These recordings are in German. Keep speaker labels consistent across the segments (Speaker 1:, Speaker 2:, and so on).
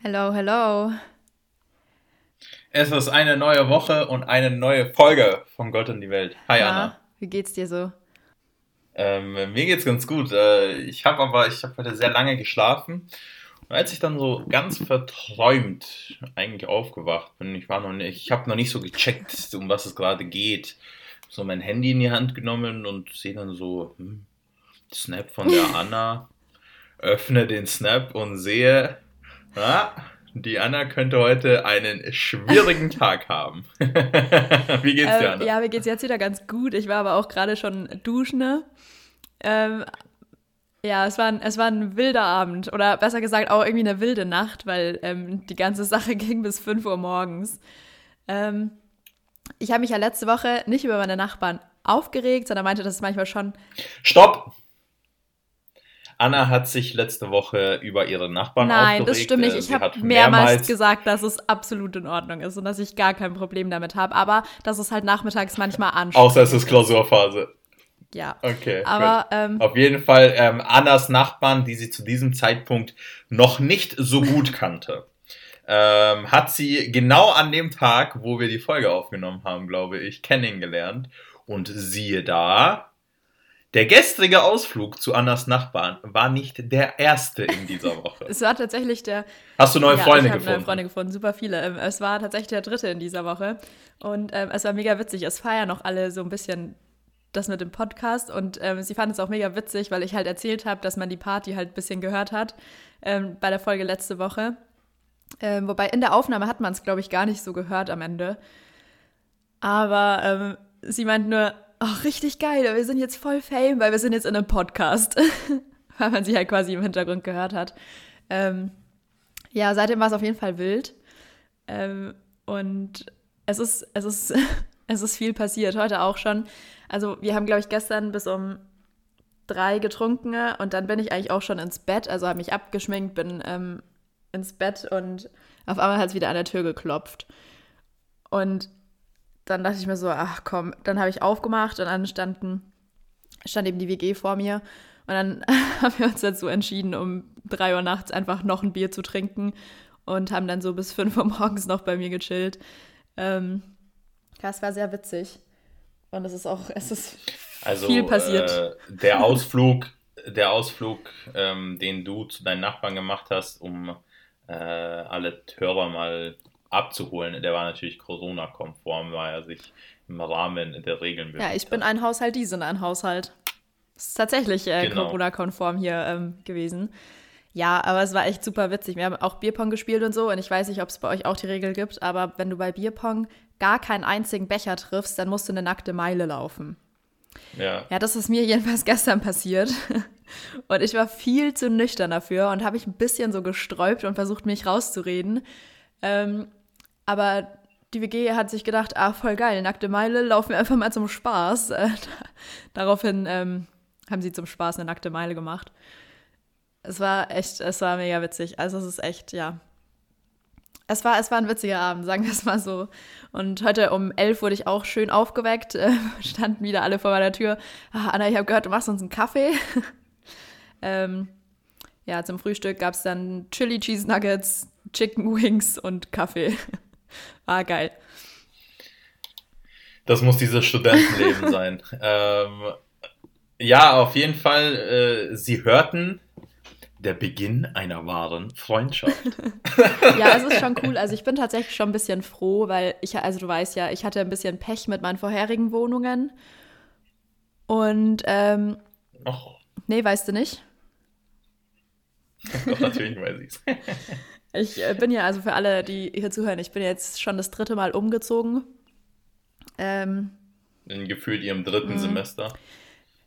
Speaker 1: Hello, hello.
Speaker 2: Es ist eine neue Woche und eine neue Folge von Gott und die Welt. Hi
Speaker 1: Na,
Speaker 2: Anna.
Speaker 1: Wie geht's dir so?
Speaker 2: Ähm, mir geht's ganz gut. Äh, ich habe aber, ich habe heute sehr lange geschlafen. Und als ich dann so ganz verträumt eigentlich aufgewacht bin, ich war noch nicht, ich habe noch nicht so gecheckt, um was es gerade geht. So mein Handy in die Hand genommen und sehe dann so hm, Snap von der Anna. Öffne den Snap und sehe, ah, die Anna könnte heute einen schwierigen Tag haben. Wie geht's dir,
Speaker 1: Ähm,
Speaker 2: Anna?
Speaker 1: ja, mir geht's jetzt wieder ganz gut. Ich war aber auch gerade schon duschen. ne? Ähm, ja, es war, ein, es war ein wilder Abend. Oder besser gesagt auch irgendwie eine wilde Nacht, weil ähm, die ganze Sache ging bis 5 Uhr morgens. Ähm, ich habe mich ja letzte Woche nicht über meine Nachbarn aufgeregt, sondern meinte, dass es manchmal schon
Speaker 2: Stopp! Anna hat sich letzte Woche über ihre Nachbarn
Speaker 1: Nein,
Speaker 2: aufgeregt.
Speaker 1: das stimmt nicht.
Speaker 2: Äh,
Speaker 1: Ich habe
Speaker 2: hat
Speaker 1: mehrmals gesagt, dass es absolut in Ordnung ist und dass ich gar kein Problem damit habe, aber dass es halt nachmittags manchmal anstrengend
Speaker 2: Außer es ist Klausurphase.
Speaker 1: Ja.
Speaker 2: Okay.
Speaker 1: Aber ähm,
Speaker 2: Auf jeden Fall ähm, Annas Nachbarn, die sie zu diesem Zeitpunkt noch nicht so gut kannte, ähm, hat sie genau an dem Tag, wo wir die Folge aufgenommen haben, glaube ich, kennengelernt. Und siehe da, der gestrige Ausflug zu Annas Nachbarn war nicht der erste in dieser Woche.
Speaker 1: es war tatsächlich der.
Speaker 2: Hast du neue
Speaker 1: ja,
Speaker 2: Freunde
Speaker 1: ich
Speaker 2: gefunden?
Speaker 1: neue Freunde gefunden, super viele. Ähm, es war tatsächlich der dritte in dieser Woche und ähm, es war mega witzig. Es feiern noch alle so ein bisschen das mit dem Podcast und ähm, sie fanden es auch mega witzig, weil ich halt erzählt habe, dass man die Party halt ein bisschen gehört hat ähm, bei der Folge letzte Woche. Ähm, wobei in der Aufnahme hat man es, glaube ich, gar nicht so gehört am Ende. Aber ähm, sie meint nur, ach, richtig geil, wir sind jetzt voll Fame, weil wir sind jetzt in einem Podcast. weil man sie halt quasi im Hintergrund gehört hat. Ähm, ja, seitdem war es auf jeden Fall wild. Ähm, und es ist, es ist, es ist viel passiert, heute auch schon. Also wir haben, glaube ich, gestern bis um drei getrunken und dann bin ich eigentlich auch schon ins Bett, also habe mich abgeschminkt, bin ähm, ins Bett und auf einmal hat es wieder an der Tür geklopft. Und dann dachte ich mir so, ach komm, dann habe ich aufgemacht und dann standen, stand eben die WG vor mir. Und dann haben wir uns dazu entschieden, um drei Uhr nachts einfach noch ein Bier zu trinken und haben dann so bis fünf Uhr morgens noch bei mir gechillt. Ähm, das war sehr witzig. Und es ist auch, es ist
Speaker 2: Also,
Speaker 1: viel passiert.
Speaker 2: Äh, der Ausflug, der Ausflug, ähm, den du zu deinen Nachbarn gemacht hast, um äh, alle Hörer mal abzuholen, der war natürlich Corona-konform, weil er sich im Rahmen der Regeln
Speaker 1: Ja, ich bin ein Haushalt, die sind ein Haushalt. Es ist tatsächlich äh,
Speaker 2: Genau.
Speaker 1: Corona-konform hier ähm, gewesen. Ja, aber es war echt super witzig. Wir haben auch Bierpong gespielt und so und ich weiß nicht, ob es bei euch auch die Regel gibt, aber wenn du bei Bierpong gar keinen einzigen Becher triffst, dann musst du eine nackte Meile laufen.
Speaker 2: Ja.
Speaker 1: Ja, das ist mir jedenfalls gestern passiert. Und ich war viel zu nüchtern dafür und habe mich ein bisschen so gesträubt und versucht, mich rauszureden. Ähm, aber die WG hat sich gedacht, ah, voll geil, nackte Meile, laufen wir einfach mal zum Spaß. Äh, daraufhin ähm, haben sie zum Spaß eine nackte Meile gemacht. Es war echt, es war mega witzig. Also es ist echt, ja. Es war, es war ein witziger Abend, sagen wir es mal so. Und heute um elf wurde ich auch schön aufgeweckt, äh, standen wieder alle vor meiner Tür. Ah, Anna, ich habe gehört, du machst uns einen Kaffee. ähm, ja, zum Frühstück gab es dann Chili Cheese Nuggets, Chicken Wings und Kaffee. War geil.
Speaker 2: Das muss dieses Studentenleben sein. Ähm, ja, auf jeden Fall, äh, sie hörten der Beginn einer wahren Freundschaft.
Speaker 1: Ja, es ist schon cool. Also ich bin tatsächlich schon ein bisschen froh, weil ich, also du weißt ja, ich hatte ein bisschen Pech mit meinen vorherigen Wohnungen. Und, ähm,
Speaker 2: Och,
Speaker 1: nee, weißt du nicht?
Speaker 2: doch, natürlich weiß ich's.
Speaker 1: Ich äh, bin ja, also für alle, die hier zuhören, ich bin jetzt schon das dritte Mal umgezogen. Ähm,
Speaker 2: In gefühlt ihrem dritten
Speaker 1: Mhm.
Speaker 2: Semester.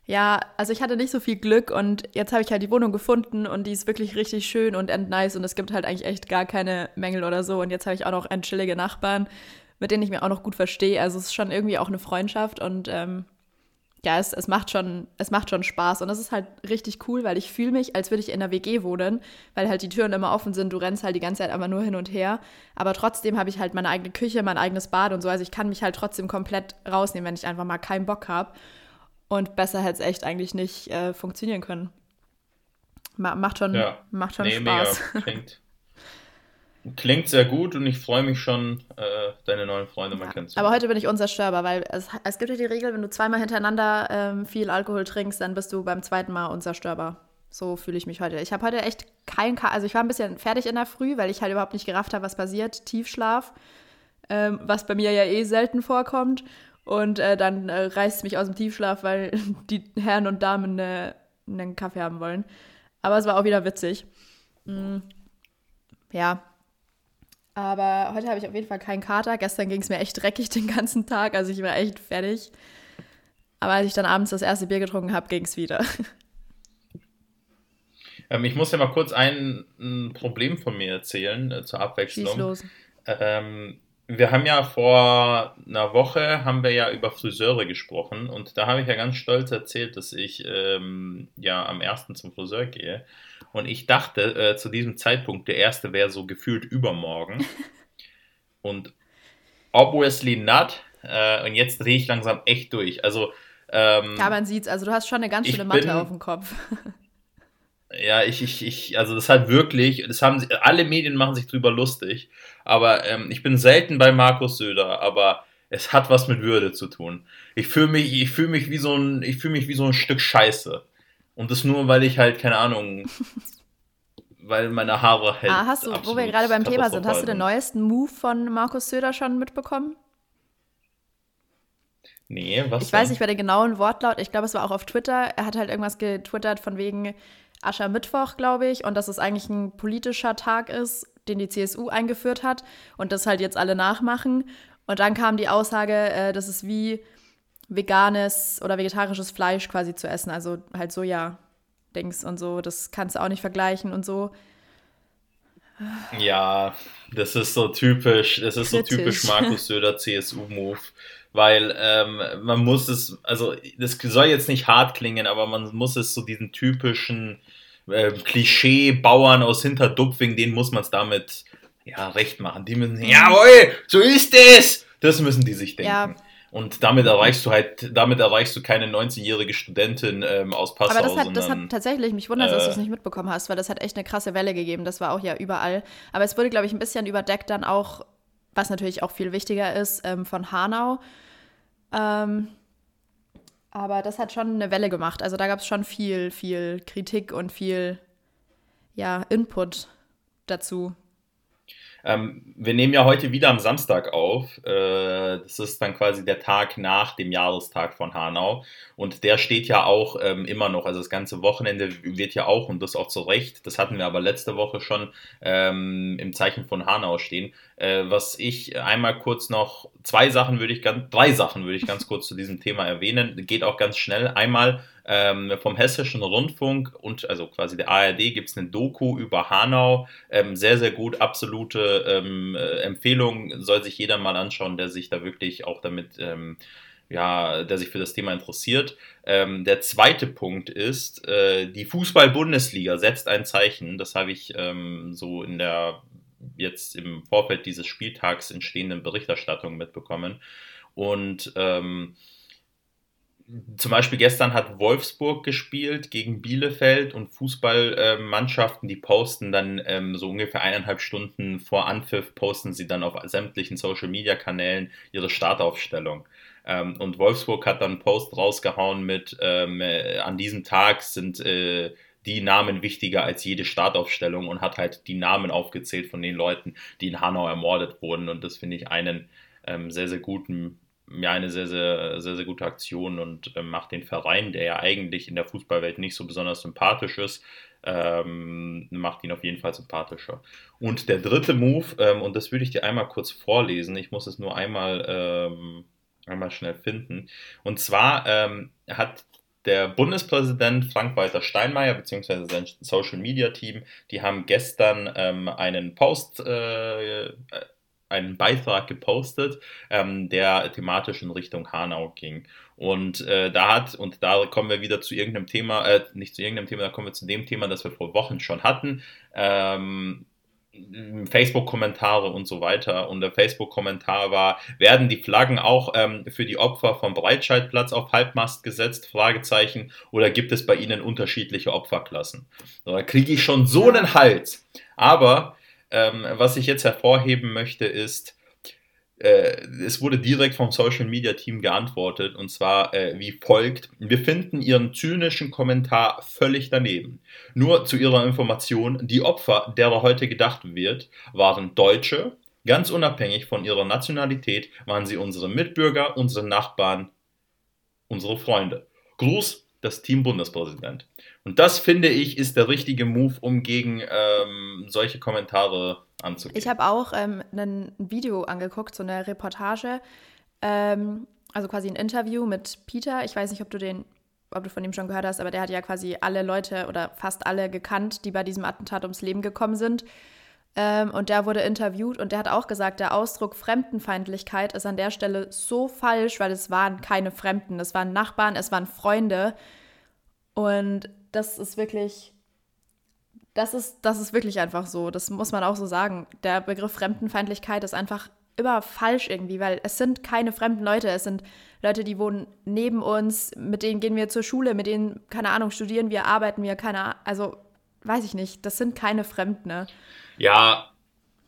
Speaker 1: ja, also ich hatte nicht so viel Glück und jetzt habe ich halt die Wohnung gefunden und die ist wirklich richtig schön und nice und es gibt halt eigentlich echt gar keine Mängel oder so. Und jetzt habe ich auch noch chillige Nachbarn, mit denen ich mir auch noch gut verstehe. Also es ist schon irgendwie auch eine Freundschaft und ähm, ja, es, es, macht schon, es macht schon Spaß und das ist halt richtig cool, weil ich fühle mich, als würde ich in der WG wohnen, weil halt die Türen immer offen sind, du rennst halt die ganze Zeit einfach nur hin und her, aber trotzdem habe ich halt meine eigene Küche, mein eigenes Bad und so, also ich kann mich halt trotzdem komplett rausnehmen, wenn ich einfach mal keinen Bock habe und besser hätte es echt eigentlich nicht äh, funktionieren können. Ma macht schon,
Speaker 2: Ja.
Speaker 1: macht schon
Speaker 2: nee,
Speaker 1: Spaß.
Speaker 2: mega. Klingt, Klingt sehr gut und ich freue mich schon, äh, deine neuen Freunde mal kennenzulernen.
Speaker 1: Aber heute bin ich unzerstörbar, weil es, es gibt ja die Regel, wenn du zweimal hintereinander ähm, viel Alkohol trinkst, dann bist du beim zweiten Mal unzerstörbar. So fühle ich mich heute. Ich habe heute echt kein, Ka also ich war ein bisschen fertig in der Früh, weil ich halt überhaupt nicht gerafft habe, was passiert. Tiefschlaf, ähm, was bei mir ja eh selten vorkommt. Und äh, dann äh, reißt es mich aus dem Tiefschlaf, weil die Herren und Damen äh, einen Kaffee haben wollen. Aber es war auch wieder witzig. Mm. Ja, aber heute habe ich auf jeden Fall keinen Kater. Gestern ging es mir echt dreckig den ganzen Tag. Also ich war echt fertig. Aber als ich dann abends das erste Bier getrunken habe, ging es wieder.
Speaker 2: Ähm, ich muss ja mal kurz ein, ein Problem von mir erzählen äh, zur Abwechslung. Schieß los. Ähm, wir haben ja vor einer Woche haben wir ja über Friseure gesprochen und da habe ich ja ganz stolz erzählt, dass ich ähm, ja am ersten zum Friseur gehe. Und ich dachte äh, zu diesem Zeitpunkt, der erste wäre so gefühlt übermorgen. und obviously not. Äh, und jetzt drehe ich langsam echt durch. Also ähm,
Speaker 1: ja, man sieht's. Also du hast schon eine ganz schöne Matte bin, auf dem Kopf.
Speaker 2: ja, ich, ich, ich, also das hat wirklich, das haben alle Medien machen sich drüber lustig. Aber ähm, ich bin selten bei Markus Söder, aber es hat was mit Würde zu tun. Ich fühle mich, ich fühle mich wie so ein, ich fühle mich wie so ein Stück Scheiße. Und das nur, weil ich halt, keine Ahnung, weil meine Haare halt.
Speaker 1: Ah, hast du, wo wir gerade beim Thema sind, hast du den neuesten Move von Markus Söder schon mitbekommen?
Speaker 2: Nee, was?
Speaker 1: Ich denn? weiß nicht bei den genauen Wortlaut. Ich glaube, es war auch auf Twitter. Er hat halt irgendwas getwittert von wegen Aschermittwoch, glaube ich, und dass es eigentlich ein politischer Tag ist, den die CSU eingeführt hat und das halt jetzt alle nachmachen. Und dann kam die Aussage, äh, dass es wie veganes oder vegetarisches Fleisch quasi zu essen, also halt Soja-Dings und so, das kannst du auch nicht vergleichen und so.
Speaker 2: Ja, das ist so typisch, das ist Kritisch. so typisch Markus Söder CSU-Move, weil ähm, man muss es, also das soll jetzt nicht hart klingen, aber man muss es so diesen typischen äh, Klischee-Bauern aus Hinterdupfing, denen muss man es damit ja recht machen. Die müssen, jawohl, so ist es! Das müssen die sich denken. Ja. Und damit erreichst du halt, damit erreichst du keine 19-jährige Studentin ähm, aus Passau.
Speaker 1: Aber das hat, sondern, das hat tatsächlich, mich wundert, äh, dass du es nicht mitbekommen hast, weil das hat echt eine krasse Welle gegeben. Das war auch ja überall. Aber es wurde, glaube ich, ein bisschen überdeckt dann auch, was natürlich auch viel wichtiger ist, ähm, von Hanau. Ähm, aber das hat schon eine Welle gemacht. Also da gab es schon viel, viel Kritik und viel, ja, Input dazu.
Speaker 2: Ähm, wir nehmen ja heute wieder am Samstag auf. Äh, das ist dann quasi der Tag nach dem Jahrestag von Hanau. Und der steht ja auch ähm, immer noch. Also das ganze Wochenende wird ja auch, und das auch zu Recht, das hatten wir aber letzte Woche schon ähm, im Zeichen von Hanau stehen. Äh, was ich einmal kurz noch, zwei Sachen würde ich ganz, drei Sachen würde ich ganz kurz zu diesem Thema erwähnen. Geht auch ganz schnell. Einmal ähm, vom Hessischen Rundfunk und also quasi der ARD gibt es eine Doku über Hanau. Ähm, sehr, sehr gut, absolute ähm, äh, Empfehlung. Soll sich jeder mal anschauen, der sich da wirklich auch damit ähm, ja, der sich für das Thema interessiert. Ähm, der zweite Punkt ist, äh, die Fußball-Bundesliga setzt ein Zeichen. Das habe ich ähm, so in der jetzt im Vorfeld dieses Spieltags entstehenden Berichterstattung mitbekommen. Und ähm, zum Beispiel gestern hat Wolfsburg gespielt gegen Bielefeld und Fußballmannschaften, die posten dann ähm, so ungefähr eineinhalb Stunden vor Anpfiff, posten sie dann auf sämtlichen Social-Media-Kanälen ihre Startaufstellung. Ähm, und Wolfsburg hat dann einen Post rausgehauen mit, ähm, äh, an diesem Tag sind äh, die Namen wichtiger als jede Startaufstellung und hat halt die Namen aufgezählt von den Leuten, die in Hanau ermordet wurden. Und das finde ich einen ähm, sehr, sehr guten ja eine sehr, sehr, sehr, sehr gute Aktion und äh, macht den Verein, der ja eigentlich in der Fußballwelt nicht so besonders sympathisch ist, ähm, macht ihn auf jeden Fall sympathischer. Und der dritte Move, ähm, und das würde ich dir einmal kurz vorlesen, ich muss es nur einmal, ähm, einmal schnell finden. Und zwar ähm, hat der Bundespräsident Frank-Walter Steinmeier bzw. sein Social Media Team, die haben gestern ähm, einen Post äh, einen Beitrag gepostet, ähm, der thematisch in Richtung Hanau ging. Und äh, da hat, und da kommen wir wieder zu irgendeinem Thema, äh, nicht zu irgendeinem Thema, da kommen wir zu dem Thema, das wir vor Wochen schon hatten. Ähm, Facebook-Kommentare und so weiter. Und der Facebook-Kommentar war, werden die Flaggen auch ähm, für die Opfer vom Breitscheidplatz auf Halbmast gesetzt? Fragezeichen. Oder gibt es bei Ihnen unterschiedliche Opferklassen? So, da kriege ich schon so einen Hals. Aber ähm, was ich jetzt hervorheben möchte, ist, äh, es wurde direkt vom Social Media Team geantwortet und zwar äh, wie folgt: Wir finden Ihren zynischen Kommentar völlig daneben. Nur zu Ihrer Information: Die Opfer, derer heute gedacht wird, waren Deutsche. Ganz unabhängig von ihrer Nationalität waren sie unsere Mitbürger, unsere Nachbarn, unsere Freunde. Gruß, das Team Bundespräsident. Und das finde ich ist der richtige Move, um gegen ähm, solche Kommentare anzugehen.
Speaker 1: Ich habe auch ähm, ein Video angeguckt, so eine Reportage, ähm, also quasi ein Interview mit Peter. Ich weiß nicht, ob du den, ob du von ihm schon gehört hast, aber der hat ja quasi alle Leute oder fast alle gekannt, die bei diesem Attentat ums Leben gekommen sind. Ähm, und der wurde interviewt und der hat auch gesagt, der Ausdruck Fremdenfeindlichkeit ist an der Stelle so falsch, weil es waren keine Fremden, es waren Nachbarn, es waren Freunde. Und das ist wirklich, das ist, das ist wirklich einfach so. Das muss man auch so sagen. Der Begriff Fremdenfeindlichkeit ist einfach immer falsch irgendwie, weil es sind keine fremden Leute. Es sind Leute, die wohnen neben uns, mit denen gehen wir zur Schule, mit denen, keine Ahnung, studieren wir, arbeiten wir, keine Ahnung. Also, weiß ich nicht. Das sind keine Fremden. Ne?
Speaker 2: Ja,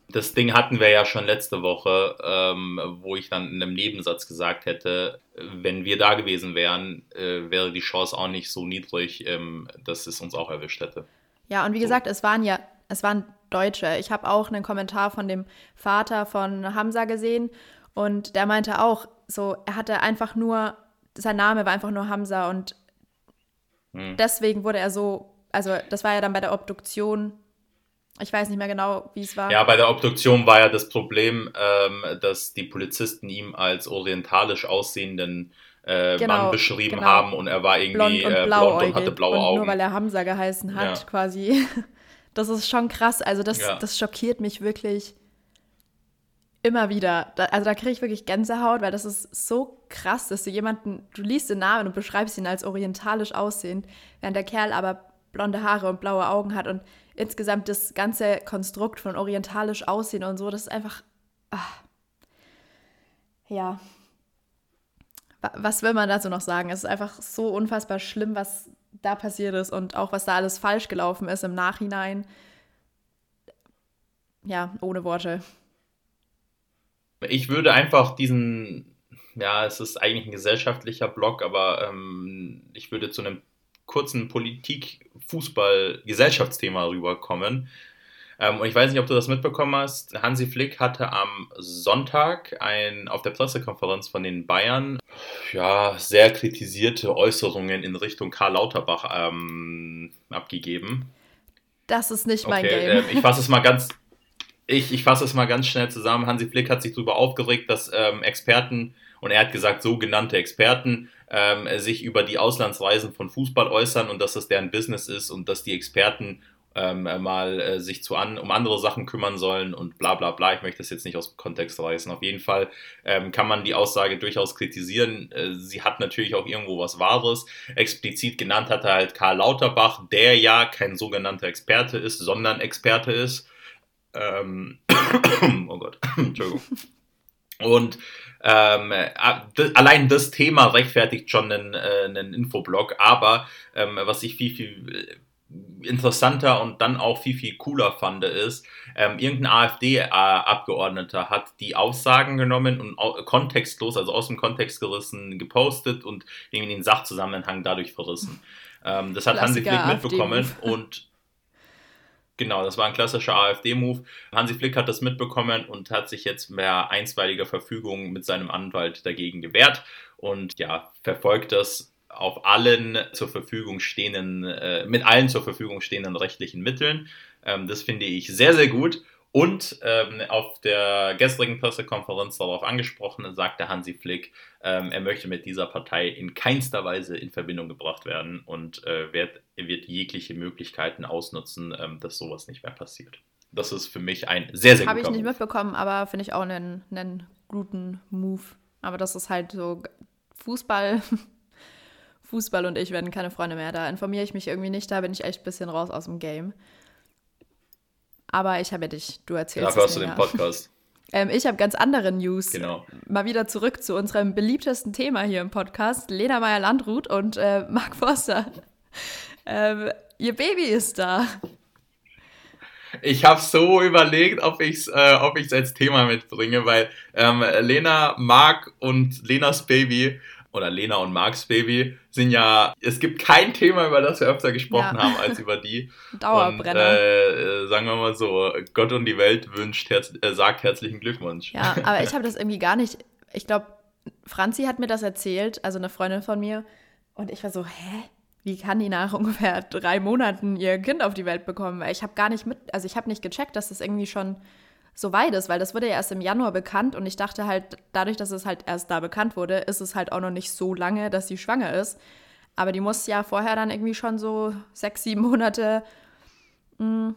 Speaker 2: das Ding hatten wir ja schon letzte Woche, ähm, wo ich dann in einem Nebensatz gesagt hätte, wenn wir da gewesen wären, äh, wäre die Chance auch nicht so niedrig, ähm, dass es uns auch erwischt hätte.
Speaker 1: Ja, und wie so. gesagt, es waren ja, es waren Deutsche. Ich habe auch einen Kommentar von dem Vater von Hamza gesehen und der meinte auch, so, er hatte einfach nur, sein Name war einfach nur Hamza und hm. deswegen wurde er so, also das war ja dann bei der Obduktion ich weiß nicht mehr genau, wie es war.
Speaker 2: Ja, bei der Obduktion war ja das Problem, ähm, dass die Polizisten ihm als orientalisch aussehenden äh, genau, Mann beschrieben genau. haben und er war irgendwie blond und, äh, blond und hatte blaue und Augen.
Speaker 1: Nur weil er Hamza geheißen hat, ja. quasi. Das ist schon krass. Also, das, ja. das schockiert mich wirklich immer wieder. Da, also, da kriege ich wirklich Gänsehaut, weil das ist so krass, dass du jemanden, du liest den Namen und beschreibst ihn als orientalisch aussehend, während der Kerl aber blonde Haare und blaue Augen hat und insgesamt das ganze Konstrukt von orientalisch aussehen und so, das ist einfach. Ach, ja. Was will man dazu noch sagen? Es ist einfach so unfassbar schlimm, was da passiert ist und auch was da alles falsch gelaufen ist im Nachhinein. Ja, ohne Worte.
Speaker 2: Ich würde einfach diesen, ja, es ist eigentlich ein gesellschaftlicher Block, aber ähm, ich würde zu einem kurzen Politik, Fußball, Gesellschaftsthema rüberkommen. Ähm, und ich weiß nicht, ob du das mitbekommen hast. Hansi Flick hatte am Sonntag ein, auf der Pressekonferenz von den Bayern ja, sehr kritisierte Äußerungen in Richtung Karl Lauterbach ähm, abgegeben.
Speaker 1: Das ist nicht mein okay, Game.
Speaker 2: Äh, ich fasse es mal ganz. Ich, ich fasse es mal ganz schnell zusammen. Hansi Flick hat sich darüber aufgeregt, dass ähm, Experten, und er hat gesagt, sogenannte Experten, ähm, sich über die Auslandsreisen von Fußball äußern und dass das deren Business ist und dass die Experten ähm, mal äh, sich zu an, um andere Sachen kümmern sollen und bla bla bla. Ich möchte das jetzt nicht aus dem Kontext reißen. Auf jeden Fall ähm, kann man die Aussage durchaus kritisieren. Äh, sie hat natürlich auch irgendwo was Wahres. Explizit genannt hat er halt Karl Lauterbach, der ja kein sogenannter Experte ist, sondern Experte ist. Ähm oh Gott, Entschuldigung. Und ähm, äh, allein das Thema rechtfertigt schon einen, äh, einen Infoblog, aber ähm, was ich viel, viel äh, interessanter und dann auch viel, viel cooler fand, ist, ähm, irgendein AfD-Abgeordneter hat die Aussagen genommen und kontextlos, also aus dem Kontext gerissen, gepostet und irgendwie den Sachzusammenhang dadurch verrissen. Ähm, das hat Hansi Flick mitbekommen und Genau, das war ein klassischer AfD-Move. Hansi Flick hat das mitbekommen und hat sich jetzt mehr einstweiliger Verfügung mit seinem Anwalt dagegen gewehrt und ja, verfolgt das auf allen zur Verfügung stehenden, äh, mit allen zur Verfügung stehenden rechtlichen Mitteln. Ähm, das finde ich sehr, sehr gut. Und ähm, auf der gestrigen Pressekonferenz darauf angesprochen, sagte Hansi Flick, ähm, er möchte mit dieser Partei in keinster Weise in Verbindung gebracht werden und äh, wird, wird, jegliche Möglichkeiten ausnutzen, ähm, dass sowas nicht mehr passiert. Das ist für mich ein sehr, sehr
Speaker 1: guter Habe ich nicht Move. mitbekommen, aber finde ich auch einen, einen guten Move. Aber das ist halt so Fußball. Fußball und ich werden keine Freunde mehr. Da informiere ich mich irgendwie nicht. Da bin ich echt ein bisschen raus aus dem Game. Aber ich habe ja dich, du erzählst.
Speaker 2: Dafür hast du den Podcast.
Speaker 1: Ähm, ich habe ganz andere News.
Speaker 2: Genau.
Speaker 1: Mal wieder zurück zu unserem beliebtesten Thema hier im Podcast. Lena Meyer-Landrut und äh, Marc Forster. Ähm, ihr Baby ist da.
Speaker 2: ich habe so überlegt, ob ich es äh, ob ich's als Thema mitbringe, weil ähm, Lena, Mark und Lenas Baby oder Lena und Marks Baby sind ja, es gibt kein Thema, über das wir öfter gesprochen ja. haben, als über die. Dauerbrenner. Und, äh, sagen wir mal so, Gott und die Welt wünscht, herz, äh, sagt herzlichen Glückwunsch.
Speaker 1: Ja, aber ich habe das irgendwie gar nicht, ich glaube, Franzi hat mir das erzählt, also eine Freundin von mir, und ich war so, hä? Wie kann die nach ungefähr drei Monaten ihr Kind auf die Welt bekommen? Ich habe gar nicht mit, also ich habe nicht gecheckt, dass das irgendwie schon so weit ist, weil das wurde ja erst im Januar bekannt und ich dachte halt, dadurch, dass es halt erst da bekannt wurde, ist es halt auch noch nicht so lange, dass sie schwanger ist. Aber die muss ja vorher dann irgendwie schon so sechs, sieben Monate, mh, mm,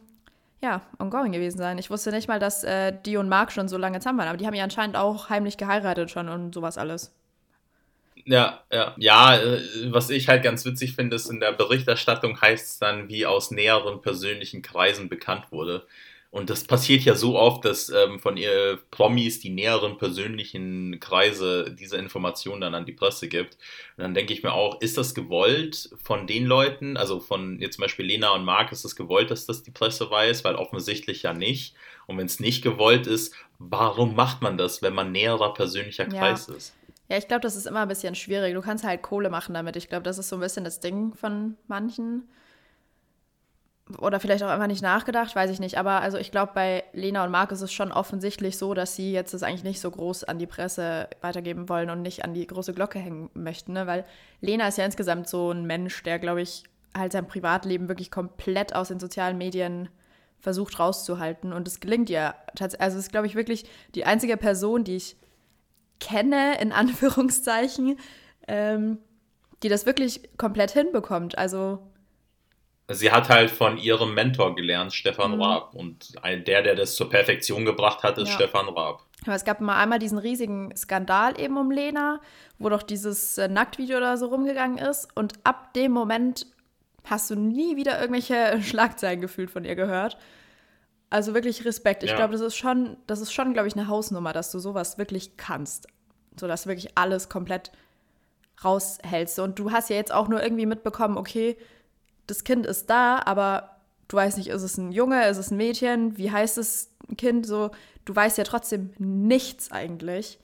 Speaker 1: ja, ongoing gewesen sein. Ich wusste nicht mal, dass äh, die und Mark schon so lange zusammen waren, aber die haben ja anscheinend auch heimlich geheiratet schon und sowas alles.
Speaker 2: Ja, ja, ja, äh, was ich halt ganz witzig finde, ist in der Berichterstattung heißt es dann, wie aus näheren persönlichen Kreisen bekannt wurde. Und das passiert ja so oft, dass ähm, von ihr Promis die näheren persönlichen Kreise diese Informationen dann an die Presse gibt. Und dann denke ich mir auch, ist das gewollt von den Leuten, also von jetzt zum Beispiel Lena und Marc, ist das gewollt, dass das die Presse weiß? Weil offensichtlich ja nicht. Und wenn es nicht gewollt ist, warum macht man das, wenn man näherer persönlicher Kreis
Speaker 1: ja.
Speaker 2: ist?
Speaker 1: Ja, ich glaube, das ist immer ein bisschen schwierig. Du kannst halt Kohle machen damit. Ich glaube, das ist so ein bisschen das Ding von manchen oder vielleicht auch einfach nicht nachgedacht, weiß ich nicht. Aber also ich glaube, bei Lena und Marc ist es schon offensichtlich so, dass sie jetzt das eigentlich nicht so groß an die Presse weitergeben wollen und nicht an die große Glocke hängen möchten. Ne? Weil Lena ist ja insgesamt so ein Mensch, der, glaube ich, halt sein Privatleben wirklich komplett aus den sozialen Medien versucht rauszuhalten. Und es gelingt ihr. Also es ist, glaube ich, wirklich die einzige Person, die ich kenne, in Anführungszeichen, ähm, die das wirklich komplett hinbekommt. Also
Speaker 2: sie hat halt von ihrem Mentor gelernt, Stefan mhm. Raab. Und der, der das zur Perfektion gebracht hat, ist ja. Stefan Raab.
Speaker 1: Aber es gab mal einmal diesen riesigen Skandal eben um Lena, wo doch dieses äh, Nacktvideo da so rumgegangen ist. Und ab dem Moment hast du nie wieder irgendwelche Schlagzeilen gefühlt von ihr gehört. Also wirklich Respekt. Ich ja. glaube, das ist schon, das ist schon, glaube ich, eine Hausnummer, dass du sowas wirklich kannst. So dass du wirklich alles komplett raushältst. Und du hast ja jetzt auch nur irgendwie mitbekommen, okay, das Kind ist da, aber du weißt nicht, ist es ein Junge, ist es ein Mädchen, wie heißt das Kind, so, du weißt ja trotzdem nichts eigentlich.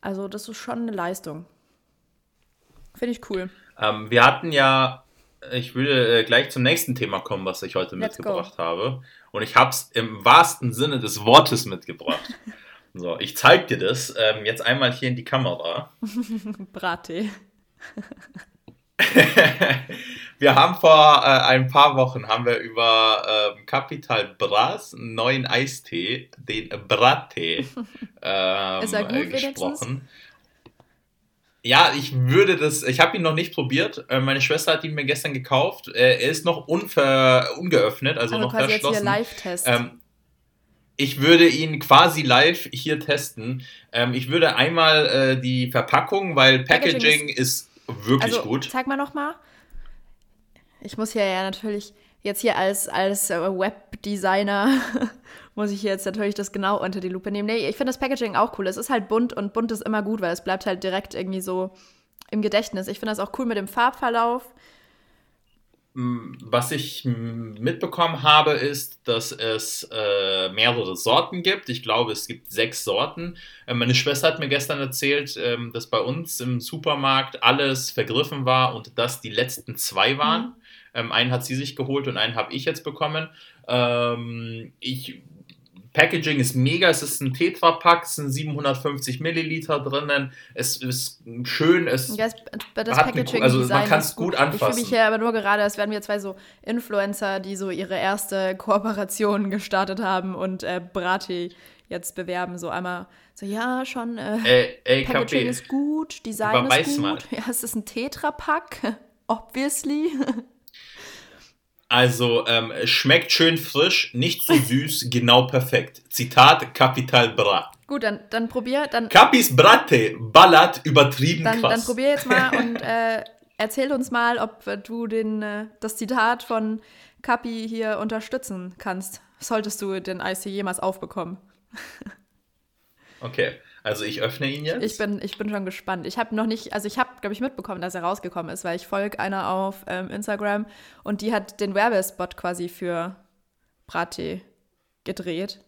Speaker 1: Also das ist schon eine Leistung. Finde ich cool.
Speaker 2: Ähm, wir hatten ja, ich würde äh, gleich zum nächsten Thema kommen, was ich heute Let's mitgebracht go. habe. Und ich habe es im wahrsten Sinne des Wortes mitgebracht. so, ich zeige dir das ähm, jetzt einmal hier in die Kamera.
Speaker 1: Brattee.
Speaker 2: wir haben vor äh, ein paar Wochen haben wir über ähm, Capital Bras, einen neuen Eistee, den Brattee, ähm, Ist er gut, äh, gesprochen. Ja, ich würde das, ich habe ihn noch nicht probiert. Äh, meine Schwester hat ihn mir gestern gekauft. Er ist noch unver, ungeöffnet, also, also noch verschlossen. Jetzt hier Live-Test. Ähm, ich würde ihn quasi live hier testen. Ähm, ich würde einmal äh, die Verpackung, weil Packaging, Packaging ist, ist, wirklich
Speaker 1: also,
Speaker 2: gut.
Speaker 1: Zeig mal nochmal. Ich muss hier ja natürlich jetzt hier als, als äh, Webdesigner muss ich jetzt natürlich das genau unter die Lupe nehmen. Nee, ich finde das Packaging auch cool. Es ist halt bunt und bunt ist immer gut, weil es bleibt halt direkt irgendwie so im Gedächtnis. Ich finde das auch cool mit dem Farbverlauf.
Speaker 2: Was ich mitbekommen habe, ist, dass es äh, mehrere Sorten gibt. Ich glaube, es gibt sechs Sorten. Äh, meine Schwester hat mir gestern erzählt, äh, dass bei uns im Supermarkt alles vergriffen war und dass die letzten zwei waren. Mhm. Ähm, einen hat sie sich geholt und einen habe ich jetzt bekommen. Ähm, ich Packaging ist mega, es ist ein Tetra-Pack, es sind 750 Milliliter drinnen, es ist schön, es das hat Packaging also man kann es
Speaker 1: gut anfassen. Ich fühle mich ja aber nur gerade, als wären wir zwei so Influencer, die so ihre erste Kooperation gestartet haben und äh, Brati jetzt bewerben, so einmal so, ja, schon, äh, ey, Packaging ist gut, Design ist gut, mal. ja, es ist ein Tetra-Pack, obviously.
Speaker 2: Also ähm, schmeckt schön frisch, nicht zu süß, genau perfekt. Zitat Capital Bra.
Speaker 1: Gut, dann, dann probier. Dann,
Speaker 2: Capis Brate ballert übertrieben
Speaker 1: dann, krass. Dann probier jetzt mal und äh, erzähl uns mal, ob du den, äh, das Zitat von Capi hier unterstützen kannst. Solltest du den IC jemals aufbekommen.
Speaker 2: okay. Also ich öffne ihn jetzt.
Speaker 1: Ich bin, ich bin schon gespannt. Ich habe noch nicht, also ich habe, glaube ich, mitbekommen, dass er rausgekommen ist, weil ich folge einer auf ähm, Instagram und die hat den Werbespot quasi für Brattee gedreht.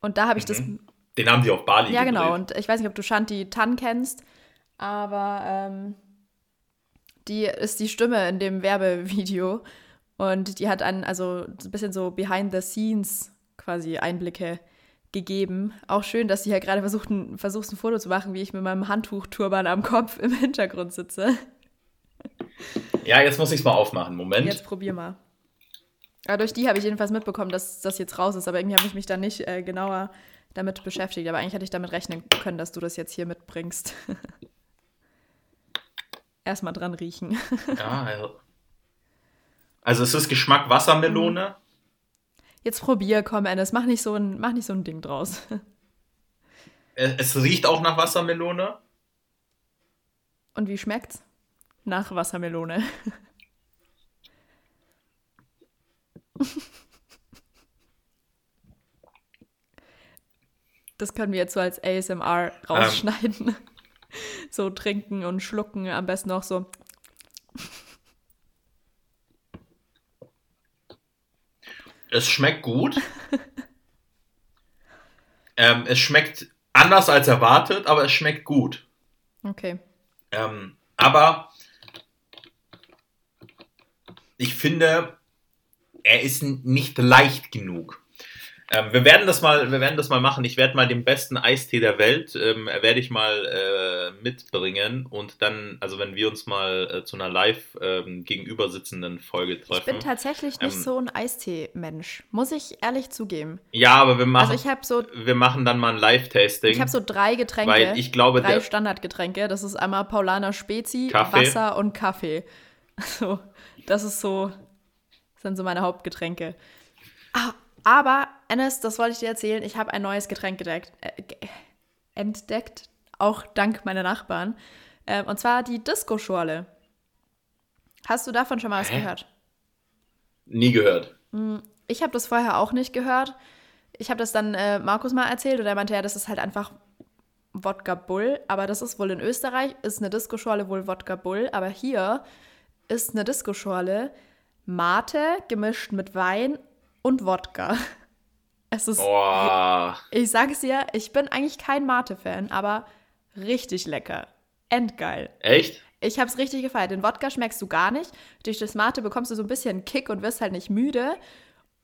Speaker 1: Und da habe ich mhm. das.
Speaker 2: Den haben die auf Bali
Speaker 1: Ja, genau. gedreht. genau. Und ich weiß nicht, ob du Shanti Tan kennst, aber ähm, die ist die Stimme in dem Werbevideo. Und die hat einen, also ein bisschen so behind the scenes quasi Einblicke gegeben. Auch schön, dass sie ja gerade versucht, ein, versucht, ein Foto zu machen, wie ich mit meinem Handtuchturban am Kopf im Hintergrund sitze.
Speaker 2: Ja, jetzt muss ich es mal aufmachen. Moment.
Speaker 1: Jetzt probier mal. Aber durch die habe ich jedenfalls mitbekommen, dass das jetzt raus ist. Aber irgendwie habe ich mich da nicht äh, genauer damit beschäftigt. Aber eigentlich hätte ich damit rechnen können, dass du das jetzt hier mitbringst. Erstmal dran riechen.
Speaker 2: ja, also. Also es ist Geschmack Wassermelone.
Speaker 1: Jetzt probier, komm, Ennis, mach nicht so ein, mach nicht so ein Ding draus.
Speaker 2: Es riecht auch nach Wassermelone.
Speaker 1: Und wie schmeckt's? Nach Wassermelone. Das können wir jetzt so als ASMR rausschneiden. Ähm. So trinken und schlucken, am besten auch so.
Speaker 2: Es schmeckt gut. ähm, es schmeckt anders als erwartet, aber es schmeckt gut.
Speaker 1: Okay.
Speaker 2: Ähm, aber ich finde, er ist nicht leicht genug. Ähm, wir werden das mal, wir werden das mal machen. Ich werde mal den besten Eistee der Welt, ähm, werde ich mal äh, mitbringen und dann, also wenn wir uns mal äh, zu einer live ähm, gegenüber sitzenden Folge treffen. Ich
Speaker 1: bin tatsächlich nicht ähm, so ein Eistee-Mensch, muss ich ehrlich zugeben.
Speaker 2: Ja, aber wir machen, also ich so, wir machen dann mal ein Live-Tasting.
Speaker 1: Ich habe so drei Getränke,
Speaker 2: weil ich glaube,
Speaker 1: drei Standardgetränke. Das ist einmal Paulaner Spezi, Kaffee. Wasser und Kaffee. Also das ist so, das sind so meine Hauptgetränke. Ah, aber, Ennis, das wollte ich dir erzählen, ich habe ein neues Getränk gedeckt, äh, entdeckt, auch dank meiner Nachbarn. Äh, und zwar die Disco-Schorle. Hast du davon schon mal was Hä? gehört?
Speaker 2: Nie gehört.
Speaker 1: Hm, ich habe das vorher auch nicht gehört. Ich habe das dann äh, Markus mal erzählt und er meinte, ja, das ist halt einfach Wodka Bull. Aber das ist wohl in Österreich, ist eine Disco-Schorle wohl Wodka Bull. Aber hier ist eine Disco-Schorle Mate gemischt mit Wein und Wodka. Es ist. Oh. Ich sage es dir, ich bin eigentlich kein Mate-Fan, aber richtig lecker. Endgeil.
Speaker 2: Echt?
Speaker 1: Ich habe es richtig gefeiert. Den Wodka schmeckst du gar nicht. Durch das Mate bekommst du so ein bisschen Kick und wirst halt nicht müde.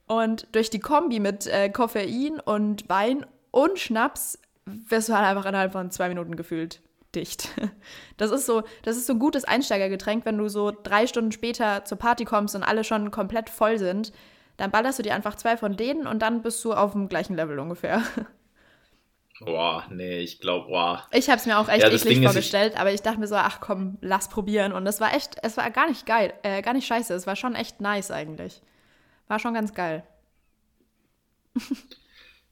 Speaker 1: Und durch die Kombi mit äh, Koffein und Wein und Schnaps wirst du halt einfach innerhalb von zwei Minuten gefühlt dicht. Das ist so, das ist so ein gutes Einsteigergetränk, wenn du so drei Stunden später zur Party kommst und alle schon komplett voll sind dann ballerst du dir einfach zwei von denen und dann bist du auf dem gleichen Level ungefähr.
Speaker 2: Boah, nee, ich glaube, boah.
Speaker 1: Ich habe es mir auch echt ja, eklig vorgestellt, aber ich dachte mir so, ach komm, lass probieren. Und es war echt, es war gar nicht geil, äh, gar nicht scheiße. Es war schon echt nice eigentlich. War schon ganz geil.